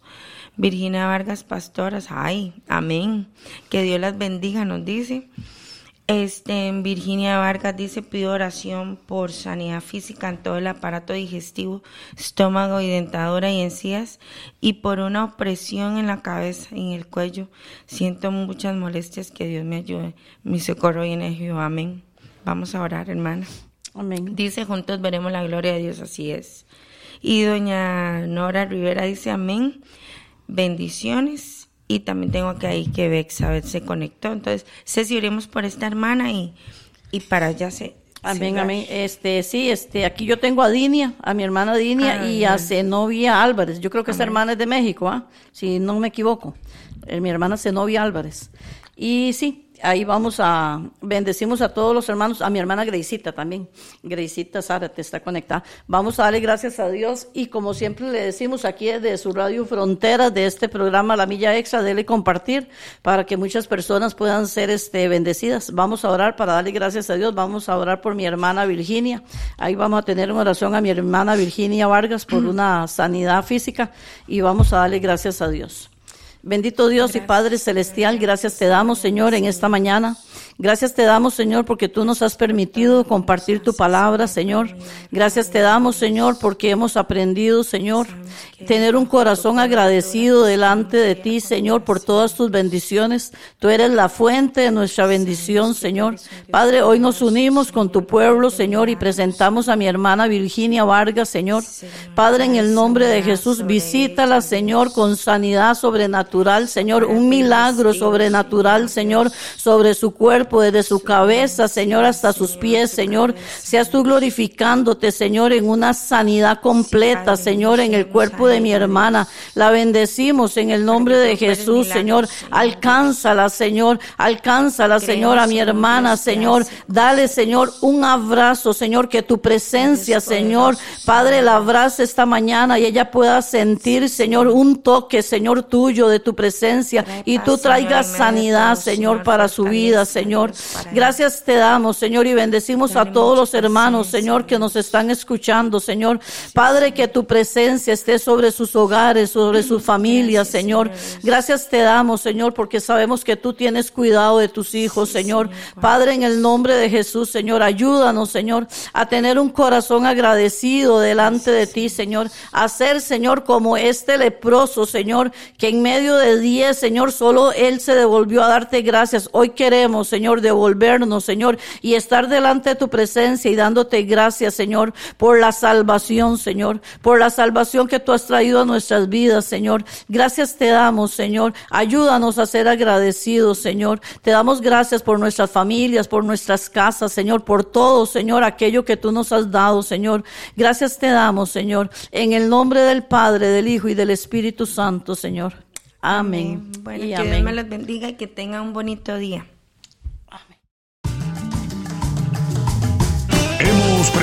D: Virginia Vargas Pastoras, ay, amén. Que Dios las bendiga, nos dice. Este, Virginia Vargas dice, pido oración por sanidad física en todo el aparato digestivo, estómago y dentadura y encías, y por una opresión en la cabeza y en el cuello. Siento muchas molestias, que Dios me ayude. Mi socorro viene de Jehová, amén. Vamos a orar, hermana.
C: Amén.
D: Dice, juntos veremos la gloria de Dios, así es. Y doña Nora Rivera dice, amén, bendiciones. Y también tengo que ahí que Bexabeth se conectó. Entonces, Ceci, oremos por esta hermana y, y para allá se...
C: Amén,
D: se-
C: amén. Este, sí, este, aquí yo tengo a Dinia, a mi hermana Dinia
D: Ah,
C: y a
D: amén.
C: Zenobia Álvarez. Yo creo que esta hermana es de México, ¿ah? Si no me equivoco. Eh, mi hermana Zenobia Álvarez. Y sí, ahí vamos a, bendecimos a todos los hermanos, a mi hermana Greisita también. Greisita Sara te está conectada. Vamos a darle gracias a Dios y como siempre le decimos aquí desde su radio Fronteras, de este programa La Milla Extra, dele compartir para que muchas personas puedan ser este, bendecidas. Vamos a orar para darle gracias a Dios. Vamos a orar por mi hermana Virginia. Ahí vamos a tener una oración a mi hermana Virginia Vargas por (clears throat) una sanidad física y vamos a darle gracias a Dios. Bendito Dios y Padre Celestial, gracias te damos, Señor, en esta mañana. Gracias te damos, Señor, porque tú nos has permitido compartir tu palabra, Señor. Gracias te damos, Señor, porque hemos aprendido, Señor, tener un corazón agradecido delante de ti, Señor, por todas tus bendiciones. Tú eres la fuente de nuestra bendición, Señor. Padre, hoy nos unimos con tu pueblo, Señor, y presentamos a mi hermana Virginia Vargas, Señor. Padre, en el nombre de Jesús, visítala, Señor, con sanidad sobrenatural, Señor, un milagro sobrenatural, Señor, sobre su cuerpo, desde su cabeza, Señor, hasta sus pies, Señor. Seas tú glorificándote, Señor, en una sanidad completa, Señor, en el cuerpo de mi hermana. La bendecimos en el nombre de Jesús, Señor. Alcánzala, Señor. Alcánzala, Señor, a mi hermana, Señor. Dale, Señor, un abrazo, Señor, que tu presencia, Señor, Padre, la abrace esta mañana y ella pueda sentir, Señor, un toque, Señor, tuyo de tu presencia y tú traigas sanidad, Señor, para su vida, Señor. Gracias te damos, Señor, y bendecimos a todos los hermanos, Señor, que nos están escuchando, Señor. Padre, que tu presencia esté sobre sus hogares, sobre sus familias, Señor. Gracias te damos, Señor, porque sabemos que tú tienes cuidado de tus hijos, Señor. Padre, en el nombre de Jesús, Señor, ayúdanos, Señor, a tener un corazón agradecido delante de ti, Señor. A ser, Señor, como este leproso, Señor, que en medio de diez, Señor, solo él se devolvió a darte gracias. Hoy queremos, Señor, devolvernos, Señor, y estar delante de tu presencia y dándote gracias, Señor, por la salvación, Señor, por la salvación que tú has traído a nuestras vidas, Señor. Gracias te damos, Señor. Ayúdanos a ser agradecidos, Señor. Te damos gracias por nuestras familias, por nuestras casas, Señor, por todo, Señor, aquello que tú nos has dado, Señor. Gracias te damos, Señor, en el nombre del Padre, del Hijo y del Espíritu Santo, Señor. Amén.
D: Bueno,
C: y
D: que Dios me los bendiga y que tengan un bonito día.